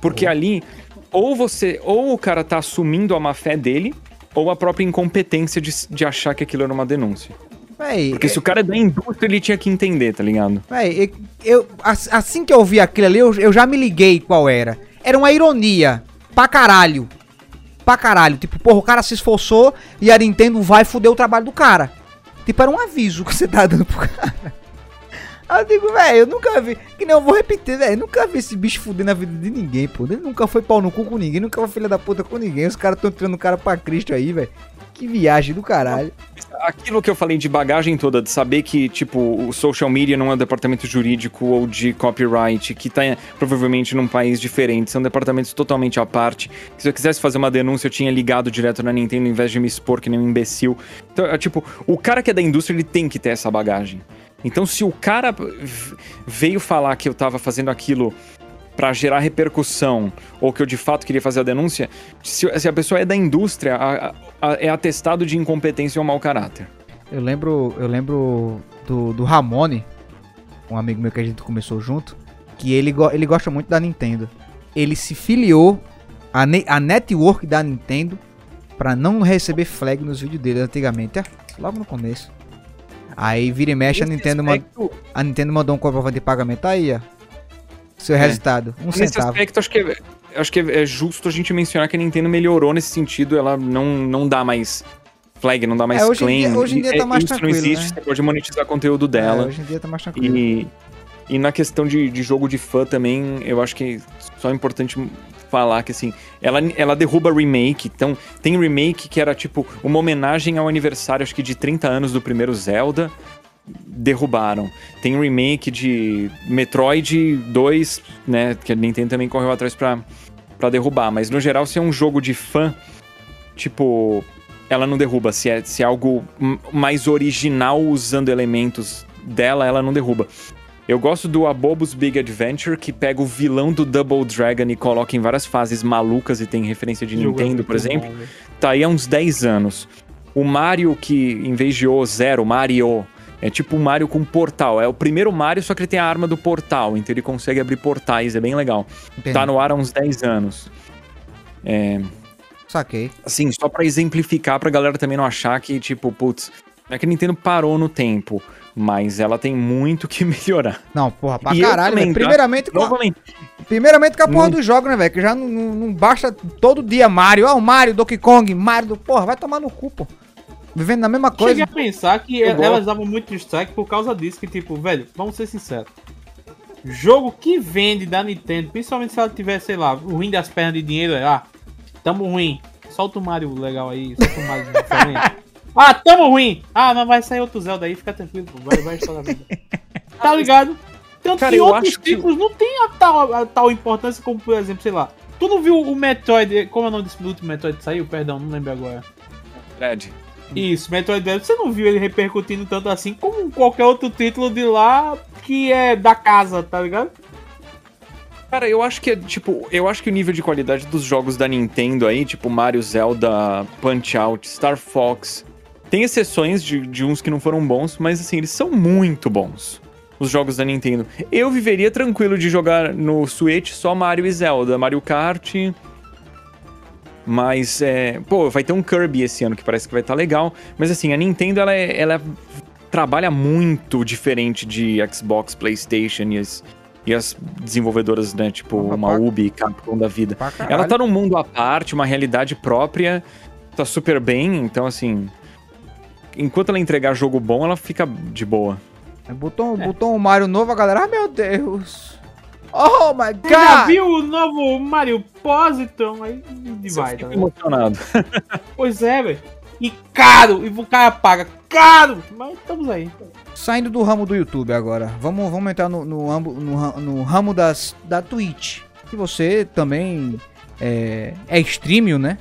Porque ali, ou você, ou o cara tá assumindo a má fé dele, ou a própria incompetência de, de achar que aquilo era uma denúncia. Véi, Porque é... se o cara é da indústria, ele tinha que entender, tá ligado? Véi, eu, assim que eu vi aquilo ali, eu, eu já me liguei qual era. Era uma ironia. Pra caralho. Pra caralho. Tipo, porra, o cara se esforçou e a Nintendo vai foder o trabalho do cara. Tipo, era um aviso que você tá dando pro cara. Aí eu digo, velho, eu nunca vi. Que nem eu vou repetir, velho. Nunca vi esse bicho fudendo a vida de ninguém, pô. Ele nunca foi pau no cu com ninguém, nunca foi filha da puta com ninguém. Os caras tão tirando o cara pra Cristo aí, velho. Que viagem do caralho. Aquilo que eu falei de bagagem toda, de saber que, tipo, o social media não é um departamento jurídico ou de copyright, que tá provavelmente num país diferente, são departamentos totalmente à parte. Se eu quisesse fazer uma denúncia, eu tinha ligado direto na Nintendo em vez de me expor que nem um imbecil. Então, é, tipo, o cara que é da indústria, ele tem que ter essa bagagem. Então, se o cara veio falar que eu tava fazendo aquilo para gerar repercussão ou que eu de fato queria fazer a denúncia, se, se a pessoa é da indústria, a, a, é atestado de incompetência ou mau caráter. Eu lembro, eu lembro do, do Ramone, um amigo meu que a gente começou junto, que ele, ele gosta muito da Nintendo. Ele se filiou à, a network da Nintendo para não receber flag nos vídeos dele antigamente, é, logo no começo. Aí vira e mexe a Nintendo, a Nintendo mandou um comprovante de pagamento aí, ó seu é. resultado. Um nesse centavo. aspecto, acho que, é, acho que é justo a gente mencionar que a Nintendo melhorou nesse sentido. Ela não, não dá mais flag, não dá mais é, hoje claim. Em dia, hoje em dia tá é, mais Isso tranquilo, não existe, né? você pode monetizar conteúdo dela. É, hoje em dia tá mais tranquilo. E, e na questão de, de jogo de fã também, eu acho que só é importante falar que assim, ela, ela derruba remake. Então, tem remake que era tipo uma homenagem ao aniversário, acho que de 30 anos do primeiro Zelda derrubaram. Tem um remake de Metroid 2, né? Que a Nintendo também correu atrás pra, pra derrubar. Mas no geral, se é um jogo de fã, tipo, ela não derruba. Se é, se é algo mais original usando elementos dela, ela não derruba. Eu gosto do Abobos Big Adventure, que pega o vilão do Double Dragon e coloca em várias fases malucas e tem referência de Nintendo, por exemplo. Bom, né? Tá aí há uns 10 anos. O Mario, que em vez de O, Zero, Mario, é tipo um Mario com portal. É o primeiro Mario, só que ele tem a arma do portal. Então ele consegue abrir portais, é bem legal. Entendi. Tá no ar há uns 10 anos. É. Saquei. Assim, só para exemplificar, pra galera também não achar que, tipo, putz, não é que a Nintendo parou no tempo, mas ela tem muito que [laughs] melhorar. Não, porra, pra e caralho, também, tá? Primeiramente, com a... Primeiramente com a porra no... dos jogos, né, velho? Que já não, não, não, basta todo dia Mario. Ó, o Mario, Donkey Kong, Mario do. Porra, vai tomar no cu, pô vivendo na mesma coisa. Cheguei a pensar que eu elas gosto. davam muito destaque por causa disso, que tipo, velho, vamos ser sinceros. Jogo que vende da Nintendo, principalmente se ela tiver, sei lá, ruim das pernas de dinheiro, é, ah, tamo ruim. Solta o Mario legal aí, solta o Mario [laughs] diferente. Ah, tamo ruim! Ah, mas vai sair outro Zelda aí, fica tranquilo, vai, vai a vida. [laughs] Tá ligado? Tanto Cara, que outros títulos que... não tem a tal, a tal importância como, por exemplo, sei lá. Tu não viu o Metroid, como é o nome desse último Metroid que saiu? Perdão, não lembro agora. Dread. Isso, Metroid Dread, você não viu ele repercutindo tanto assim como qualquer outro título de lá que é da casa, tá ligado? Cara, eu acho que é, tipo, eu acho que o nível de qualidade dos jogos da Nintendo aí, tipo Mario, Zelda, Punch Out, Star Fox, tem exceções de, de uns que não foram bons, mas assim, eles são muito bons. Os jogos da Nintendo. Eu viveria tranquilo de jogar no Switch só Mario e Zelda. Mario Kart, mas, é, pô, vai ter um Kirby esse ano que parece que vai estar tá legal. Mas assim, a Nintendo, ela, é, ela trabalha muito diferente de Xbox, PlayStation e as, e as desenvolvedoras, né? Tipo, uma Ubi, Capcom da vida. Ela tá num mundo à parte, uma realidade própria, tá super bem, então assim. Enquanto ela entregar jogo bom, ela fica de boa. Botou, é. botou um Mario novo, a galera, ah, meu Deus. Oh my god! Você já viu o novo Mario Positon? Aí vai, tá emocionado. [laughs] pois é, velho. E caro! E o cara paga caro! Mas estamos aí. Saindo do ramo do YouTube agora, vamos, vamos entrar no, no, no, no ramo das, da Twitch. Que você também é, é streaming, né?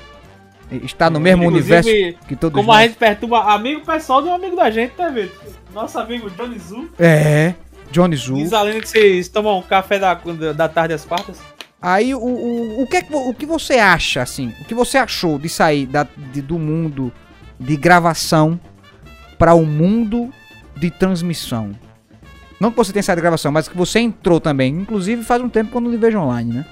Está no mesmo universo que todos Como nós. a gente perturba amigo pessoal de um amigo da gente, tá vendo? Nosso amigo Johnny Zu. É. Johnny Zu. Diz além que vocês tomam café da, da tarde às quartas? Aí o, o, o, que, é o que você acha, assim? O que você achou de sair da, de, do mundo de gravação para o mundo de transmissão? Não que você tenha saído de gravação, mas que você entrou também. Inclusive faz um tempo quando eu vejo online, né?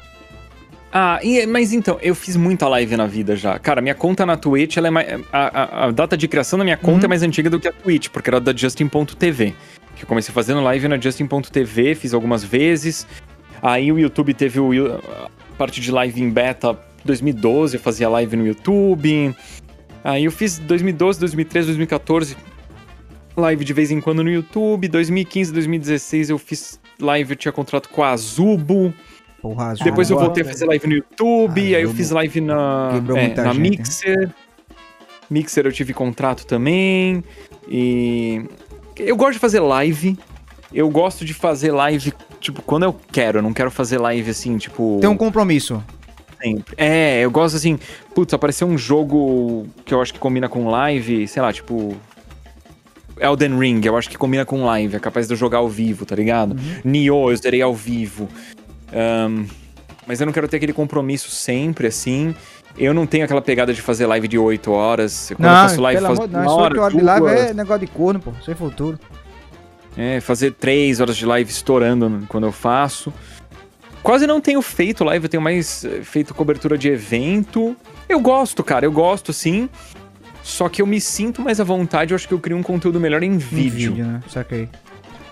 Ah, mas então, eu fiz muita live na vida já. Cara, minha conta na Twitch, ela é mais, a, a, a data de criação da minha conta uhum. é mais antiga do que a Twitch, porque era da Justin.tv que eu comecei fazendo live na Justin.tv, fiz algumas vezes. Aí o YouTube teve o, a parte de live em beta 2012, eu fazia live no YouTube. Aí eu fiz 2012, 2013, 2014 live de vez em quando no YouTube. 2015, 2016 eu fiz live, eu tinha contrato com a Azubo. Porra, Azubo. Depois eu voltei a fazer live no YouTube, Azubo. aí eu fiz live na, é, na Mixer. Mixer eu tive contrato também. E. Eu gosto de fazer live. Eu gosto de fazer live, tipo, quando eu quero. Eu não quero fazer live assim, tipo. Tem um compromisso. Sempre. É, eu gosto assim. Putz, apareceu um jogo que eu acho que combina com live, sei lá, tipo. Elden Ring, eu acho que combina com live, é capaz de eu jogar ao vivo, tá ligado? Uhum. Nioh, eu zerei ao vivo. Um, mas eu não quero ter aquele compromisso sempre, assim. Eu não tenho aquela pegada de fazer live de 8 horas. Quando não, eu faço live, faço não, hora, 8 horas de live é negócio de corno, pô. Sem futuro. É, fazer 3 horas de live estourando quando eu faço. Quase não tenho feito live, eu tenho mais eh, feito cobertura de evento. Eu gosto, cara, eu gosto sim. Só que eu me sinto mais à vontade, eu acho que eu crio um conteúdo melhor em vídeo. Em vídeo, né? Saquei.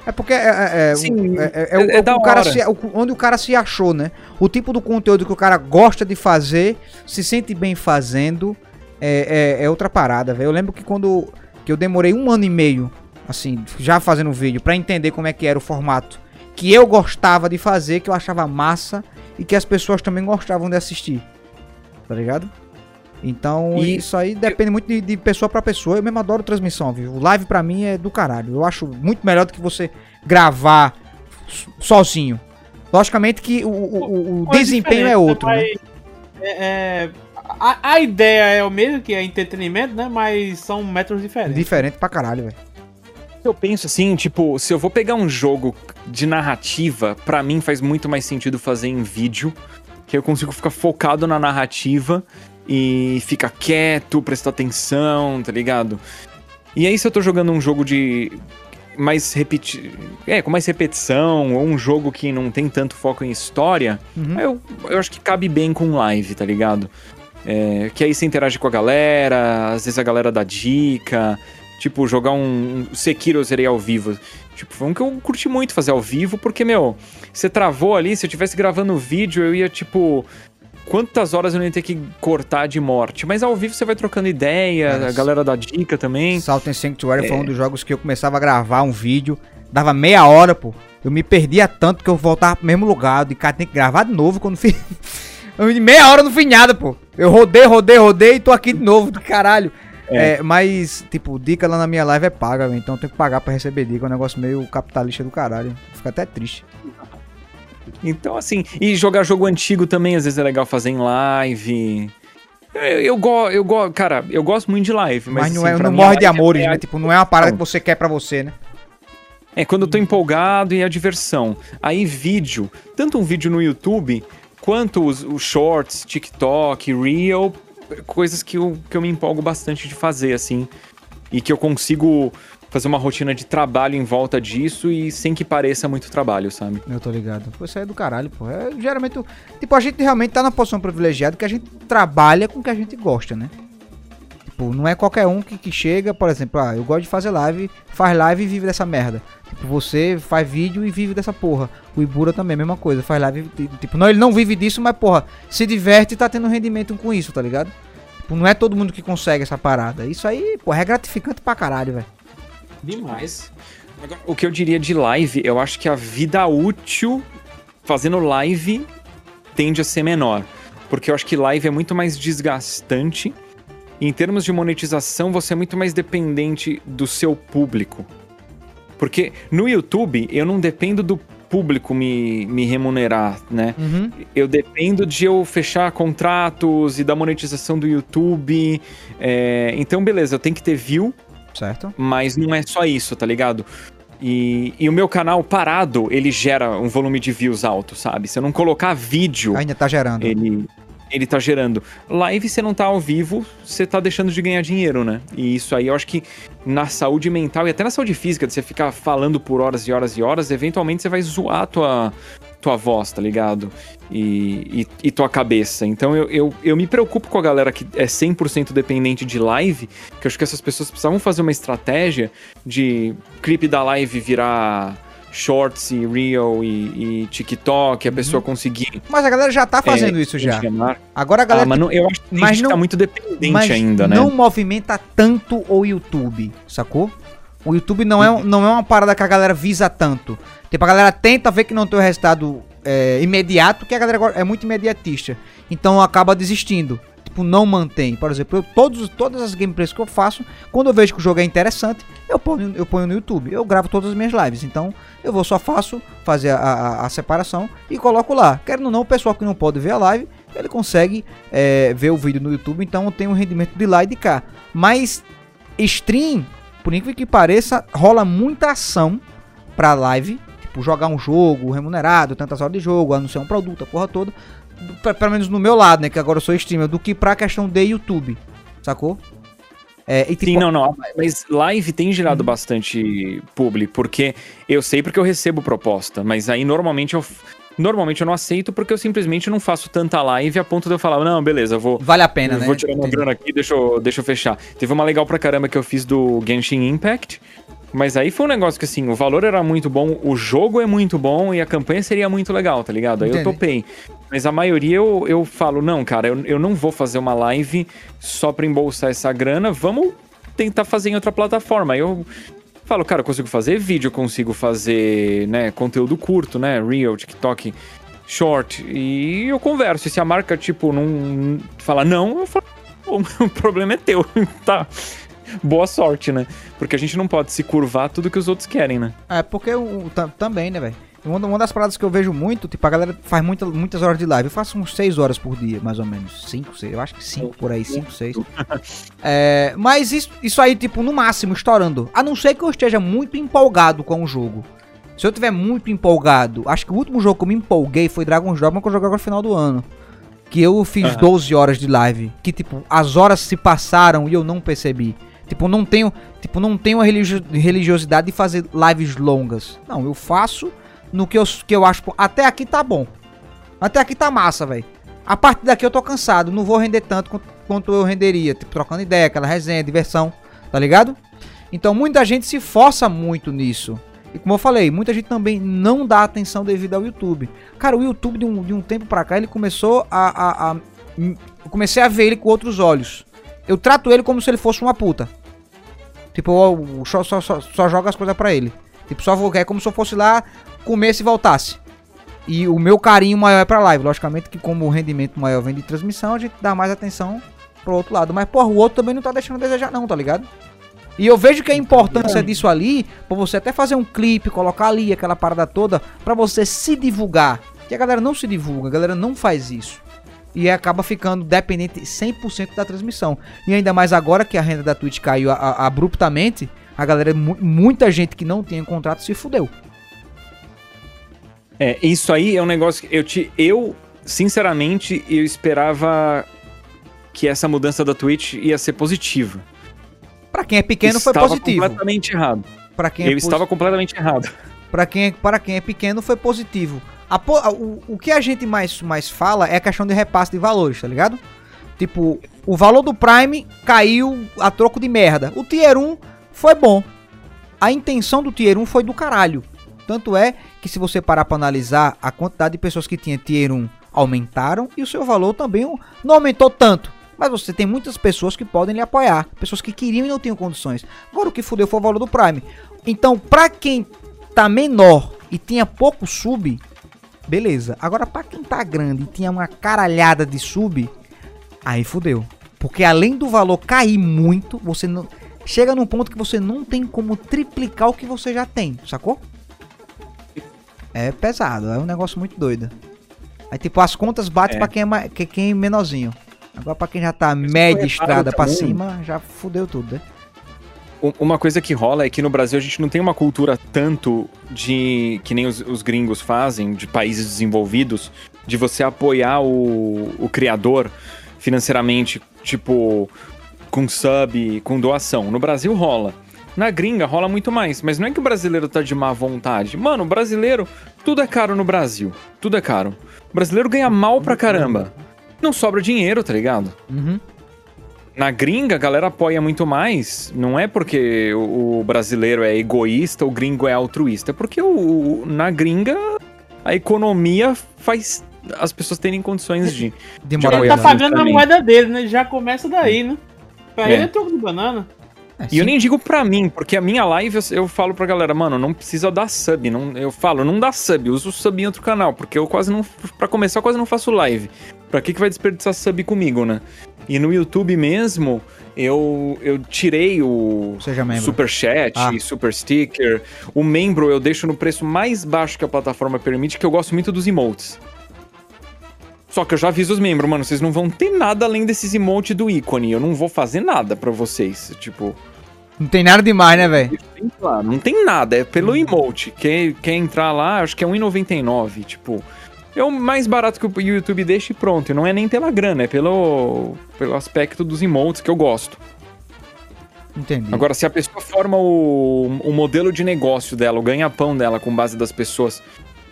É porque é, é, é Sim, é, é, é, o, é o cara se, onde o cara se achou, né? O tipo do conteúdo que o cara gosta de fazer, se sente bem fazendo, é, é, outra parada, velho. Eu lembro que quando que eu demorei um ano e meio, assim, já fazendo vídeo, para entender como é que era o formato que eu gostava de fazer, que eu achava massa e que as pessoas também gostavam de assistir. Tá ligado? Então, e isso aí depende eu... muito de, de, pessoa para pessoa. Eu mesmo adoro transmissão, viu? O live para mim é do caralho. Eu acho muito melhor do que você gravar sozinho. Logicamente que o, o, o desempenho é outro, né? É, é, a, a, ideia é o mesmo, que é entretenimento, né? Mas são métodos diferentes. Diferente pra caralho, velho. Eu penso assim, tipo, se eu vou pegar um jogo de narrativa, para mim faz muito mais sentido fazer em vídeo, que eu consigo ficar focado na narrativa e fica quieto, prestar atenção, tá ligado? E aí, se eu tô jogando um jogo de. mais repeti... É, com mais repetição, ou um jogo que não tem tanto foco em história, uhum. eu, eu acho que cabe bem com live, tá ligado? É, que aí você interage com a galera, às vezes a galera dá dica. Tipo, jogar um, um Sekiro eu zerei ao vivo. Tipo, foi um que eu curti muito fazer ao vivo, porque, meu, você travou ali, se eu tivesse gravando o vídeo, eu ia, tipo, quantas horas eu não ia ter que cortar de morte. Mas ao vivo você vai trocando ideia, a galera dá dica também. Salt and Sanctuary é. foi um dos jogos que eu começava a gravar um vídeo, dava meia hora, pô. Eu me perdia tanto que eu voltava pro mesmo lugar. De cara, tem que gravar de novo quando fiz. [laughs] meia hora não fiz nada, pô. Eu rodei, rodei, rodei e tô aqui de novo, do caralho. É. é. mas, tipo, dica lá na minha live é paga, então tem que pagar para receber dica. É um negócio meio capitalista do caralho. Fica até triste. Então, assim, e jogar jogo antigo também, às vezes é legal fazer em live. Eu, eu gosto, eu go, cara, eu gosto muito de live, mas, mas não, assim, é, não morre de amores, é... né? Tipo, não é uma parada não. que você quer para você, né? É, quando eu tô empolgado e a diversão. Aí vídeo, tanto um vídeo no YouTube, quanto os, os shorts, TikTok, Reel, coisas que eu, que eu me empolgo bastante de fazer, assim. E que eu consigo fazer uma rotina de trabalho em volta disso e sem que pareça muito trabalho, sabe? Eu tô ligado. Pô, isso aí é do caralho, pô. É, geralmente, tipo, a gente realmente tá na posição privilegiada que a gente trabalha com o que a gente gosta, né? Tipo, não é qualquer um que, que chega, por exemplo, ah, eu gosto de fazer live, faz live e vive dessa merda. Tipo, você faz vídeo e vive dessa porra. O Ibura também, mesma coisa, faz live, tipo, não, ele não vive disso, mas porra, se diverte e tá tendo rendimento com isso, tá ligado? Tipo, não é todo mundo que consegue essa parada. Isso aí, porra, é gratificante pra caralho, velho. Demais. O que eu diria de live, eu acho que a vida útil fazendo live tende a ser menor. Porque eu acho que live é muito mais desgastante. E em termos de monetização, você é muito mais dependente do seu público. Porque no YouTube, eu não dependo do público me, me remunerar, né? Uhum. Eu dependo de eu fechar contratos e da monetização do YouTube. É... Então, beleza, eu tenho que ter view Certo. Mas não é só isso, tá ligado? E, e, o meu canal parado, ele gera um volume de views alto, sabe? Se eu não colocar vídeo. Ainda tá gerando. Ele, ele tá gerando. Live, você não tá ao vivo, você tá deixando de ganhar dinheiro, né? E isso aí eu acho que na saúde mental e até na saúde física, de você ficar falando por horas e horas e horas, eventualmente você vai zoar a tua, tua voz, tá ligado? E, e, e tua cabeça. Então eu, eu, eu me preocupo com a galera que é 100% dependente de live, que eu acho que essas pessoas precisavam fazer uma estratégia de clipe da live virar shorts e reel e, e TikTok, a uhum. pessoa conseguir. Mas a galera já tá fazendo é, isso já. Agora a galera. Ah, mas não, eu acho que mas não, tá muito dependente ainda, né? Não movimenta tanto o YouTube, sacou? O YouTube não é, não é uma parada que a galera visa tanto. Tipo, a galera tenta ver que não tem o resultado é, imediato, que a galera é muito imediatista. Então acaba desistindo. tipo, não mantém. Por exemplo, eu, todos, todas as gameplays que eu faço, quando eu vejo que o jogo é interessante, eu ponho, eu ponho no YouTube. Eu gravo todas as minhas lives. Então, eu vou só faço fazer a, a, a separação e coloco lá. Quero ou não, o pessoal que não pode ver a live, ele consegue é, ver o vídeo no YouTube. Então, tenho um rendimento de lá e de cá. Mas, stream, por incrível que pareça, rola muita ação pra live. Tipo, jogar um jogo remunerado, tantas horas de jogo, anunciar um produto, a porra toda pelo menos no meu lado, né? Que agora eu sou streamer, do que pra questão de YouTube. Sacou? É, e, tipo... Sim, não, não. Mas live tem gerado hum. bastante publi, porque eu sei porque eu recebo proposta, mas aí normalmente eu. Normalmente eu não aceito porque eu simplesmente não faço tanta live a ponto de eu falar, não, beleza, vou. Vale a pena, né? Vou tirar uma grana aqui, deixa eu, deixa eu fechar. Teve uma legal pra caramba que eu fiz do Genshin Impact. Mas aí foi um negócio que, assim, o valor era muito bom, o jogo é muito bom e a campanha seria muito legal, tá ligado? Aí Entendi. eu topei. Mas a maioria eu, eu falo, não, cara, eu, eu não vou fazer uma live só pra embolsar essa grana, vamos tentar fazer em outra plataforma. Aí eu falo, cara, eu consigo fazer vídeo, eu consigo fazer, né, conteúdo curto, né, Real, TikTok, Short, e eu converso. E se a marca, tipo, não fala não, eu falo, o [laughs] problema é teu, [laughs] tá? boa sorte, né? Porque a gente não pode se curvar tudo que os outros querem, né? É, porque o, também, né, velho? Uma, das paradas que eu vejo muito, tipo, a galera faz muita, muitas horas de live. Eu faço uns 6 horas por dia, mais ou menos. 5, 6. Eu acho que 5 por aí, 5, 6. [laughs] É, mas isso, isso aí, tipo, no máximo, estourando. A não ser que eu esteja muito empolgado com o jogo. Se eu tiver muito empolgado, acho que o último jogo que eu me empolguei foi Dragon's Dogma que eu joguei agora no final do ano. Que eu fiz uhum. 12 horas de live. Que, tipo, as horas se passaram e eu não percebi. Tipo, não tenho, tipo, não tenho a religiosidade de fazer lives longas. Não, eu faço no que eu, que eu acho. Até aqui tá bom. Até aqui tá massa, velho. A partir daqui eu tô cansado. Não vou render tanto quanto, quanto eu renderia. Tipo, trocando ideia, aquela resenha, diversão. Tá ligado? Então muita gente se força muito nisso. E como eu falei, muita gente também não dá atenção devido ao YouTube. Cara, o YouTube de um, de um tempo pra cá, ele começou a, a, a. Eu comecei a ver ele com outros olhos. Eu trato ele como se ele fosse uma puta. Tipo, eu só, só, só, só joga as coisas pra ele. Tipo, só vou, é como se eu fosse lá, comesse e voltasse. E o meu carinho maior é pra live. Logicamente que como o rendimento maior vem de transmissão, a gente dá mais atenção pro outro lado. Mas, porra, o outro também não tá deixando a desejar não, tá ligado? E eu vejo que a importância disso ali, pra você até fazer um clipe, colocar ali aquela parada toda, pra você se divulgar. Que a galera não se divulga, a galera não faz isso e acaba ficando dependente 100% da transmissão. E ainda mais agora que a renda da Twitch caiu a, a, abruptamente, a galera, muita gente que não tinha contrato se fudeu. É, isso aí é um negócio que eu te eu sinceramente eu esperava que essa mudança da Twitch ia ser positiva. Para quem é pequeno estava foi positivo. completamente errado. Para quem é eu estava completamente errado. Para quem é, para quem é pequeno foi positivo. A, o, o que a gente mais, mais fala é a questão de repasse de valores, tá ligado? Tipo, o valor do Prime caiu a troco de merda. O Tier 1 foi bom. A intenção do Tier 1 foi do caralho. Tanto é que se você parar para analisar, a quantidade de pessoas que tinha Tier 1 aumentaram e o seu valor também não aumentou tanto. Mas você tem muitas pessoas que podem lhe apoiar, pessoas que queriam e não tinham condições. Agora o que fudeu foi o valor do Prime. Então, pra quem tá menor e tinha pouco sub, beleza. Agora, pra quem tá grande e tinha uma caralhada de sub, aí fudeu. Porque além do valor cair muito, você não. Chega num ponto que você não tem como triplicar o que você já tem, sacou? É pesado, é um negócio muito doido. Aí, tipo, as contas batem é. pra quem é, mais, quem é menorzinho. Agora, pra quem já tá média estrada pra cima, já fudeu tudo, né? Uma coisa que rola é que no Brasil a gente não tem uma cultura tanto de. que nem os, os gringos fazem, de países desenvolvidos, de você apoiar o, o criador financeiramente, tipo, com sub, com doação. No Brasil rola. Na gringa rola muito mais, mas não é que o brasileiro tá de má vontade. Mano, o brasileiro, tudo é caro no Brasil. Tudo é caro. O brasileiro ganha mal pra caramba. Não sobra dinheiro, tá ligado? Uhum. Na gringa, a galera apoia muito mais. Não é porque o, brasileiro é egoísta, o gringo é altruísta. É porque o, na gringa, a economia faz as pessoas terem condições de. de ele tá pagando a moeda dele, né? Já começa daí, né? Pra é. ele é troco de banana. É, e eu nem digo pra mim, porque a minha live eu, eu, falo pra galera, mano, não precisa dar sub. Não, eu falo, não dá sub, usa o sub em outro canal, porque eu quase não. Pra começar, eu quase não faço live. Pra que, que vai desperdiçar sub comigo, né? E no YouTube mesmo, eu, eu tirei o Super Chat ah. Super Sticker. O membro eu deixo no preço mais baixo que a plataforma permite, que eu gosto muito dos emotes. Só que eu já aviso os membros, mano, vocês não vão ter nada além desses emotes do ícone. Eu não vou fazer nada para vocês. Tipo. Não tem nada demais, né, velho? Não tem nada, é pelo emote. Quer, quer entrar lá, acho que é R$1,99. Tipo. É o mais barato que o YouTube deixa e pronto. E não é nem pela grana, é pelo, pelo aspecto dos emotes que eu gosto. Entendi. Agora, se a pessoa forma o, o modelo de negócio dela, o ganha-pão dela com base das pessoas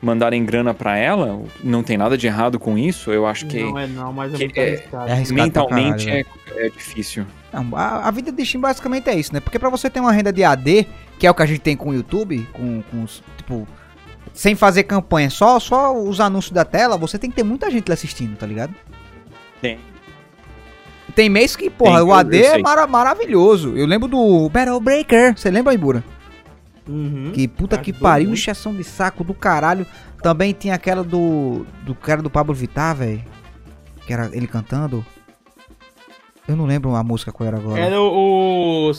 mandarem grana para ela, não tem nada de errado com isso. Eu acho que. Não é, não, mas é muito é, é mentalmente caralho, é, é, difícil. Não, a, a, vida de Steam basicamente é isso, né? Porque para você ter uma renda de AD, que é o que a gente tem com o YouTube, com, com tipo. Sem fazer campanha, só, só os anúncios da tela, você tem que ter muita gente lá assistindo, tá ligado? Tem. Tem mês que, porra, tem, o AD é mara maravilhoso. Eu lembro do Battle Breaker. Você lembra, Ibura? Uhum. Que puta que pariu, encheção de saco do caralho. Também tinha aquela do. Do cara do Pablo Vittar, velho. Que era ele cantando. Eu não lembro a música qual era agora. Era o.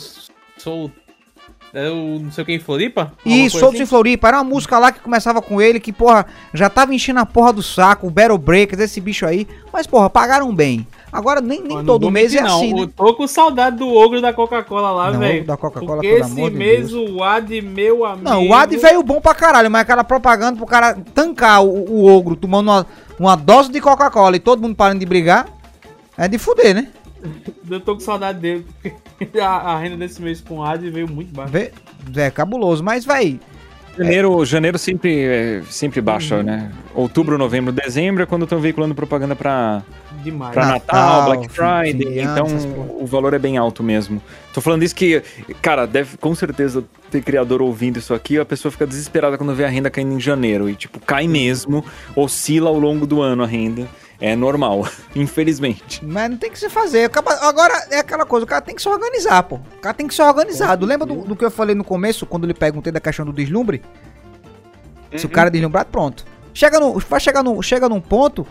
Sou. Era o não sei quem Floripa? Isso, Soltos assim? em Floripa. Era uma música lá que começava com ele, que, porra, já tava enchendo a porra do saco, o Battle Breakers, esse bicho aí. Mas, porra, pagaram bem. Agora nem, nem todo mês é não. assim. Né? Eu tô com saudade do ogro da Coca-Cola lá, velho. da Coca-Cola, Porque esse mês de o Ad, meu amigo. Não, o Ad veio bom pra caralho, mas aquela propaganda pro cara tancar o, o ogro tomando uma, uma dose de Coca-Cola e todo mundo parando de brigar, é de fuder, né? Eu tô com saudade dele. [laughs] a, a renda desse mês com o Ad veio muito baixa. É cabuloso, mas, vai Janeiro, é. janeiro sempre, é, sempre baixa, uhum. né? Outubro, novembro, dezembro é quando estão veiculando propaganda pra, Demais. pra Natal, Natal, Black Friday. então o valor é bem alto mesmo. Tô falando isso que, cara, deve com certeza ter criador ouvindo isso aqui, a pessoa fica desesperada quando vê a renda caindo em janeiro. E, tipo, cai mesmo, oscila ao longo do ano a renda. É normal, [laughs] infelizmente. Mas não tem que se fazer. Agora é aquela coisa, o cara tem que se organizar, pô. O cara tem que ser organizado. Lembra do, do, que eu falei no começo, quando lhe perguntei da questão do deslumbre? Uhum. Se o uhum. cara é deslumbrado, pronto. Chega no, vai chegar no, chega num ponto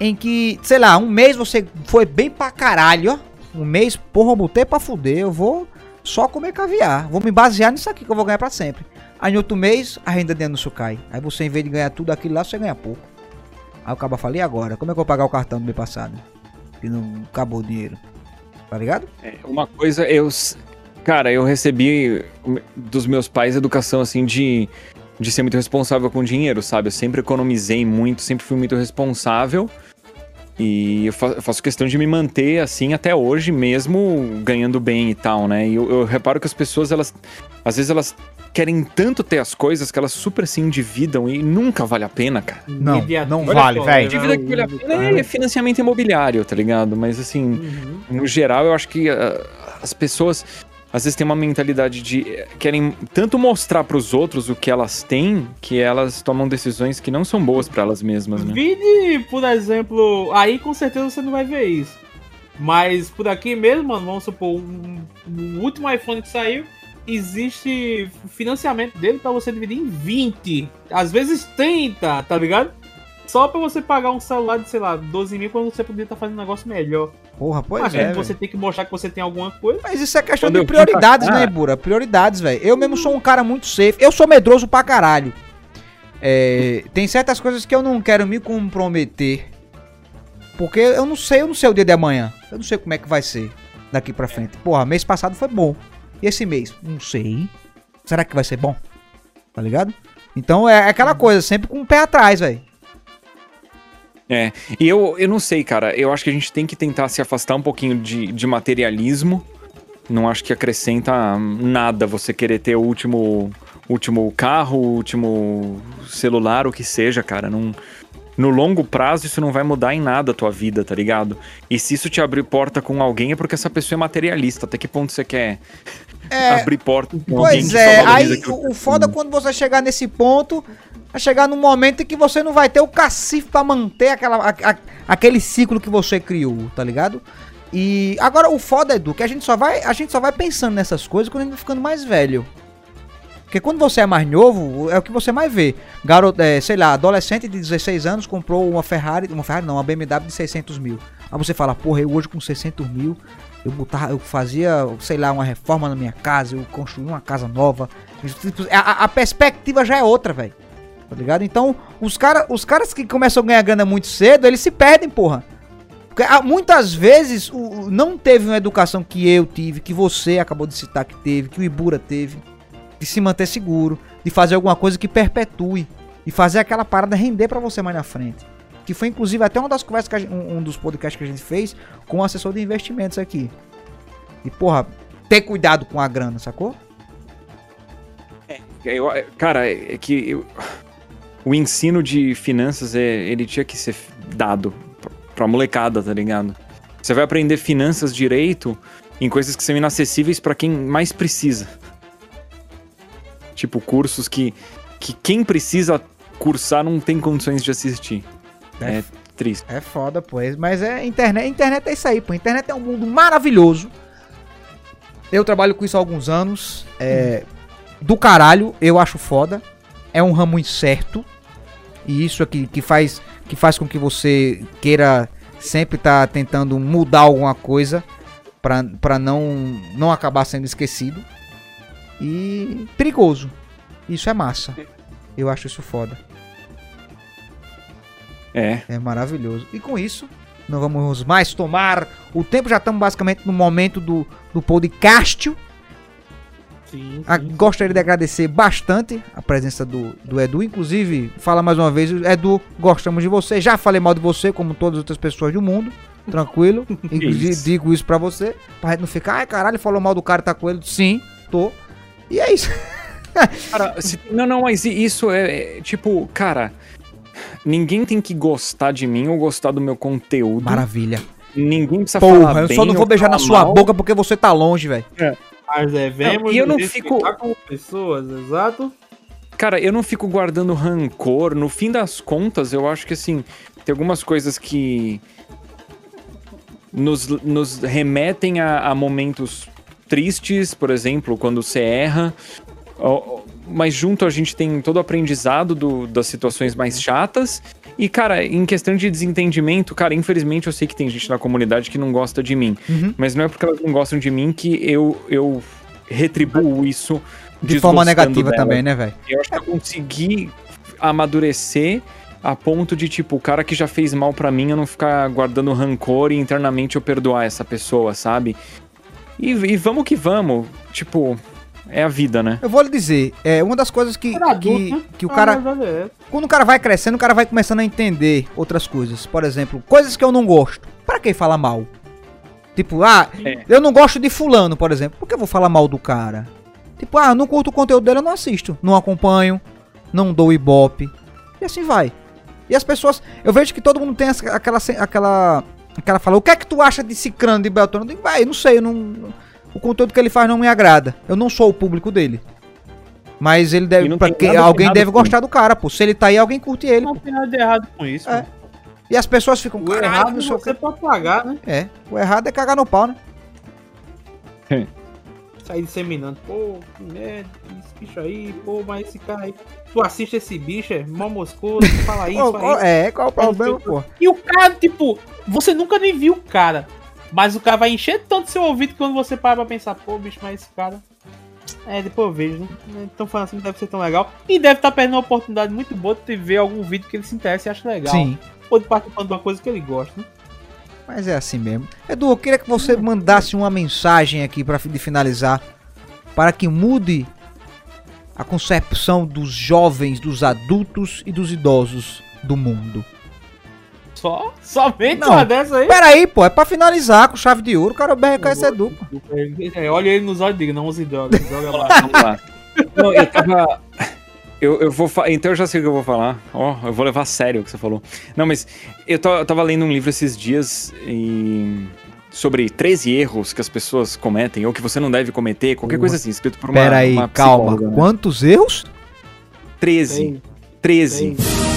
em que, sei lá, um mês você foi bem pra caralho, ó. Um mês, porra, eu botei pra fuder, eu vou só comer caviar. Vou me basear nisso aqui que eu vou ganhar pra sempre. Aí no outro mês, a renda de anúncio cai. Aí você, em vez de ganhar tudo aquilo lá, você ganha pouco. Aí o cara fala, e agora? Como é que eu vou pagar o cartão do mês passado? Que não acabou o dinheiro. Tá ligado? É, uma coisa, eu. Cara, eu recebi dos meus pais educação assim de, de ser muito responsável com dinheiro, sabe? Eu sempre economizei muito, sempre fui muito responsável. E eu faço questão de me manter assim até hoje, mesmo ganhando bem e tal, né? E eu, eu reparo que as pessoas, elas. Às vezes elas querem tanto ter as coisas que elas super se endividam e nunca vale a pena, cara. Não, não vale, velho. Dívida que vale a pena é financiamento imobiliário, tá ligado? Mas assim, uhum. no geral, eu acho que uh, as pessoas às vezes têm uma mentalidade de eh, querem tanto mostrar para os outros o que elas têm que elas tomam decisões que não são boas para elas mesmas, né? Vide, por exemplo, aí com certeza você não vai ver isso. Mas por aqui mesmo, mano, vamos supor, um, um último iPhone que saiu, existe financiamento dele para você dividir em 20, às vezes 30, tá ligado? Só pra você pagar um celular de, sei lá, 12 mil quando você poderia estar tá fazendo um negócio melhor. Porra, pois Mas, é. Você tem que mostrar que você tem alguma coisa. Mas isso é questão quando de prioridades, né, Bura? Prioridades, velho. Eu mesmo sou um cara muito safe. Eu sou medroso pra caralho. É, tem certas coisas que eu não quero me comprometer. Porque eu não sei, eu não sei o dia de amanhã. Eu não sei como é que vai ser daqui pra frente. Porra, mês passado foi bom. E esse mês? Não sei. Será que vai ser bom? Tá ligado? Então é aquela coisa, sempre com o pé atrás, velho. É, e eu, eu não sei, cara. Eu acho que a gente tem que tentar se afastar um pouquinho de, de materialismo. Não acho que acrescenta nada você querer ter o último, último carro, o último celular, o que seja, cara. Não, no longo prazo isso não vai mudar em nada a tua vida, tá ligado? E se isso te abrir porta com alguém é porque essa pessoa é materialista. Até que ponto você quer é, [laughs] abrir porta com pois alguém é, aí o, o foda é quando você chegar nesse ponto, vai chegar num momento em que você não vai ter o cacife para manter aquela, a, a, aquele ciclo que você criou, tá ligado? E agora o foda, Edu, que a gente só vai, a gente só vai pensando nessas coisas quando a gente vai ficando mais velho. Porque quando você é mais novo, é o que você mais vê. Garoto, é, sei lá, adolescente de 16 anos comprou uma Ferrari, uma Ferrari não, uma BMW de 600 mil. Aí você fala, porra, eu hoje com 600 mil, eu, botava, eu fazia, sei lá, uma reforma na minha casa, eu construí uma casa nova. A, a perspectiva já é outra, velho. Tá ligado? Então, os, cara, os caras que começam a ganhar grana muito cedo, eles se perdem, porra. Porque ah, muitas vezes o, não teve uma educação que eu tive, que você acabou de citar que teve, que o Ibura teve de se manter seguro, de fazer alguma coisa que perpetue e fazer aquela parada render para você mais na frente. Que foi inclusive até uma das conversas que gente, um, um, dos podcasts que a gente fez com o assessor de investimentos aqui. E porra, ter cuidado com a grana, sacou? É, eu, cara, é que eu, o ensino de finanças é, ele tinha que ser dado pra molecada, tá ligado? Você vai aprender finanças direito em coisas que são inacessíveis para quem mais precisa. Tipo, cursos que, que quem precisa cursar não tem condições de assistir. É, é triste. É foda, pois. Mas é internet. Internet é isso aí, pô. Internet é um mundo maravilhoso. Eu trabalho com isso há alguns anos. É. Do caralho, eu acho foda. É um ramo incerto. E isso aqui que faz, que faz com que você queira sempre estar tá tentando mudar alguma coisa para não, não acabar sendo esquecido e perigoso. Isso é massa. Eu acho isso foda. É. É maravilhoso. E com isso, não vamos mais tomar o tempo. Já estamos basicamente no momento do, do podcast. Sim, sim, Gostaria de agradecer bastante a presença do, do Edu. Inclusive, fala mais uma vez, Edu, gostamos de você. Já falei mal de você, como todas as outras pessoas do mundo. Tranquilo. [laughs] Inclusive, isso. digo isso pra você. Pra gente não ficar, ai caralho, falou mal do cara, tá com ele. Sim, tô. E é isso. [laughs] cara, se, não, não, mas isso é, é, tipo, cara, ninguém tem que gostar de mim ou gostar do meu conteúdo. Maravilha. Ninguém precisa Porra, falar eu só não vou beijar na sua mal. boca porque você tá longe, velho. É. Mas devemos não, e eu não fico com pessoas, exato. Cara, eu não fico guardando rancor. No fim das contas, eu acho que assim, tem algumas coisas que nos, nos remetem a, a momentos tristes, por exemplo, quando você erra. Mas junto a gente tem todo o aprendizado do, das situações mais chatas. E, cara, em questão de desentendimento, cara, infelizmente eu sei que tem gente na comunidade que não gosta de mim. Uhum. Mas não é porque elas não gostam de mim que eu, eu retribuo isso. De forma negativa dela. também, né, velho? Eu acho que eu consegui amadurecer a ponto de, tipo, o cara que já fez mal para mim, eu não ficar guardando rancor e internamente eu perdoar essa pessoa, sabe? E, e vamos que vamos. Tipo, é a vida, né? Eu vou lhe dizer, é uma das coisas que, que, né? que o cara. É quando o cara vai crescendo, o cara vai começando a entender outras coisas. Por exemplo, coisas que eu não gosto. Para que falar mal? Tipo, ah, é. eu não gosto de fulano, por exemplo. Por que eu vou falar mal do cara? Tipo, ah, não curto o conteúdo dele, eu não assisto. Não acompanho, não dou ibope. E assim vai. E as pessoas. Eu vejo que todo mundo tem aquela. aquela cara fala, o que é que tu acha de Cicrano de Beltrano? Eu digo, vai, não sei, eu não, o conteúdo que ele faz não me agrada. Eu não sou o público dele. Mas ele deve. Pra que, alguém deve gostar do cara, pô. Se ele tá aí, alguém curte ele. Não pô. tem nada de errado com isso, é. E as pessoas ficam. O errado é você pode pagar, né? É. O errado é cagar no pau, né? [laughs] Sair disseminando. Pô, que merda, esse bicho aí, pô, mas esse cara aí. Tu assiste esse bicho, é mó moscoso, fala [laughs] isso. qual, é, qual o problema, pô? E o cara, tipo, você nunca nem viu o cara. Mas o cara vai encher tanto seu ouvido que quando você para pra pensar, pô, bicho, mas esse cara. É, depois eu vejo, né? Então falando assim, não deve ser tão legal. E deve estar tá perdendo uma oportunidade muito boa de ver algum vídeo que ele se interessa e acha legal. Sim. Ou de participar de uma coisa que ele gosta, né? Mas é assim mesmo. Edu, eu queria que você mandasse uma mensagem aqui para finalizar para que mude a concepção dos jovens, dos adultos e dos idosos do mundo. Só? Somente não. uma dessa aí? Peraí, pô, é pra finalizar com chave de ouro, o cara BRK é duplo. É, olha ele nos olhos e diga, não use drogas, [laughs] joga lá. Vamos lá. Não, eu tava. Eu, eu vou Então eu já sei o que eu vou falar. Ó, oh, eu vou levar a sério o que você falou. Não, mas eu, eu tava lendo um livro esses dias e sobre 13 erros que as pessoas cometem ou que você não deve cometer, qualquer coisa assim, escrito por uma. Pera aí, calma. Né? Quantos erros? 13. 13.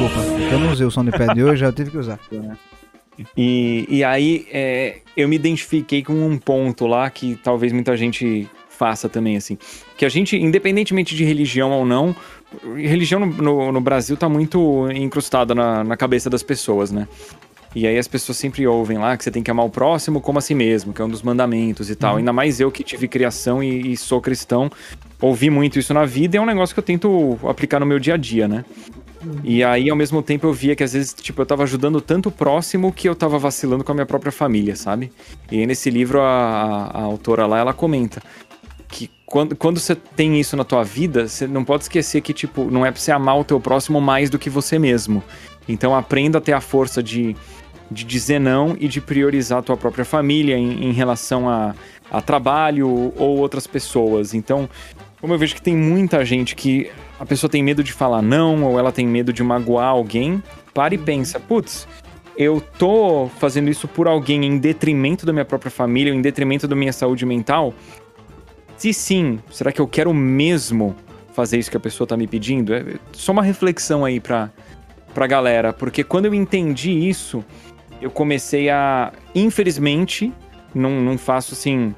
Desculpa, eu não usei o som de pé de hoje, já tive que usar. E, e aí é, eu me identifiquei com um ponto lá que talvez muita gente faça também, assim. Que a gente, independentemente de religião ou não, religião no, no, no Brasil tá muito incrustada na, na cabeça das pessoas, né? E aí as pessoas sempre ouvem lá que você tem que amar o próximo como a si mesmo, que é um dos mandamentos e tal. Uhum. Ainda mais eu que tive criação e, e, sou cristão, ouvi muito isso na vida e é um negócio que eu tento aplicar no meu dia a dia, né? E aí, ao mesmo tempo, eu via que às vezes, tipo, eu tava ajudando tanto o próximo que eu tava vacilando com a minha própria família, sabe? E aí, nesse livro, a, a, a autora lá, ela comenta que quando, quando você tem isso na tua vida, você não pode esquecer que, tipo, não é pra você amar o teu próximo mais do que você mesmo. Então aprenda a ter a força de de dizer não e de priorizar a tua própria família em, em relação a, a trabalho ou outras pessoas. Então, como eu vejo que tem muita gente que a pessoa tem medo de falar não ou ela tem medo de magoar alguém, para e pensa, putz, eu tô fazendo isso por alguém em detrimento da minha própria família, em detrimento da minha saúde mental? Se sim, será que eu quero mesmo fazer isso que a pessoa tá me pedindo? É só uma reflexão aí pra, pra galera, porque quando eu entendi isso, eu comecei a. Infelizmente, não, não faço assim.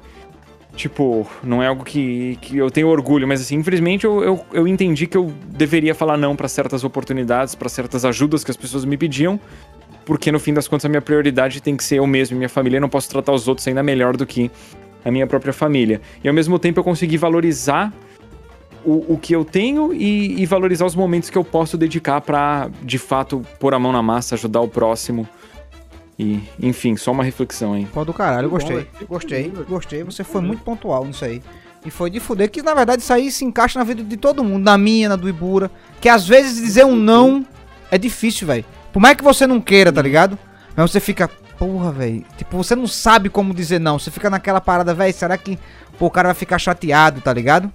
Tipo, não é algo que, que eu tenho orgulho, mas assim, infelizmente eu, eu, eu entendi que eu deveria falar não para certas oportunidades, para certas ajudas que as pessoas me pediam, porque no fim das contas a minha prioridade tem que ser eu mesmo e minha família, eu não posso tratar os outros ainda melhor do que a minha própria família. E ao mesmo tempo eu consegui valorizar o, o que eu tenho e, e valorizar os momentos que eu posso dedicar para de fato pôr a mão na massa, ajudar o próximo. E, enfim, só uma reflexão aí. Pô, do caralho, gostei. Gostei, gostei. Você foi muito pontual nisso aí. E foi de fuder que, na verdade, isso aí se encaixa na vida de todo mundo, na minha, na do Ibura. Que às vezes dizer um não é difícil, velho. Por mais que você não queira, tá ligado? Mas você fica, porra, velho. Tipo, você não sabe como dizer não. Você fica naquela parada, velho. Será que pô, o cara vai ficar chateado, tá ligado?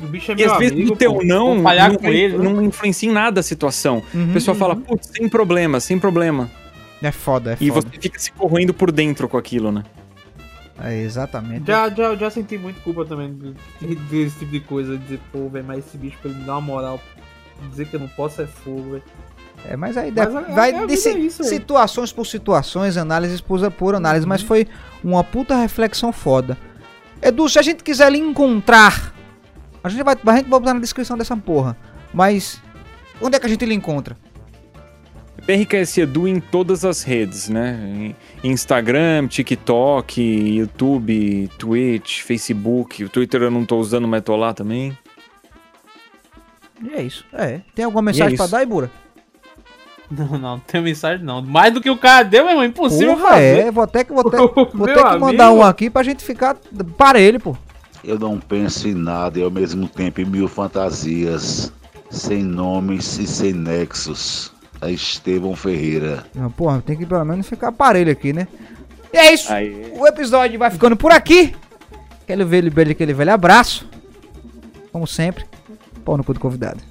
O bicho é e às amigo, vezes o teu pô, não, não, com ele, não influencia em nada a situação. Uhum, o pessoal uhum. fala, putz, sem problema, sem problema. É foda, é foda. E você fica se corroendo por dentro com aquilo, né? É, exatamente. Já, já, já senti muito culpa também desse tipo de coisa. De dizer, pô, velho, mas esse bicho pra ele me dar uma moral. Dizer que eu não posso é fogo, velho. É, mas aí mas é, vai é, de é isso, situações por situações, análises por, por análise, uhum. mas foi uma puta reflexão foda. Edu, se a gente quiser lhe encontrar, a gente vai, a gente vai botar na descrição dessa porra. Mas onde é que a gente lhe encontra? PRKS Edu em todas as redes, né? Instagram, TikTok, YouTube, Twitch, Facebook. O Twitter eu não tô usando, mas tô lá também. E é isso. É. Tem alguma mensagem é pra dar, Ibura? Não, não, não tem mensagem não. Mais do que o cara deu, meu irmão, impossível Porra, fazer. É, vou até que, vou [laughs] ter, vou ter que mandar amigo. um aqui pra gente ficar parelho, pô. Eu não penso em nada e ao mesmo tempo em mil fantasias, sem nomes e sem nexos a Estevão Ferreira. Não, porra, tem que pelo menos ficar aparelho aqui, né? E é isso. Aí. O episódio vai ficando por aqui. Aquele velho, aquele velho abraço. Como sempre, pau no cu do convidado.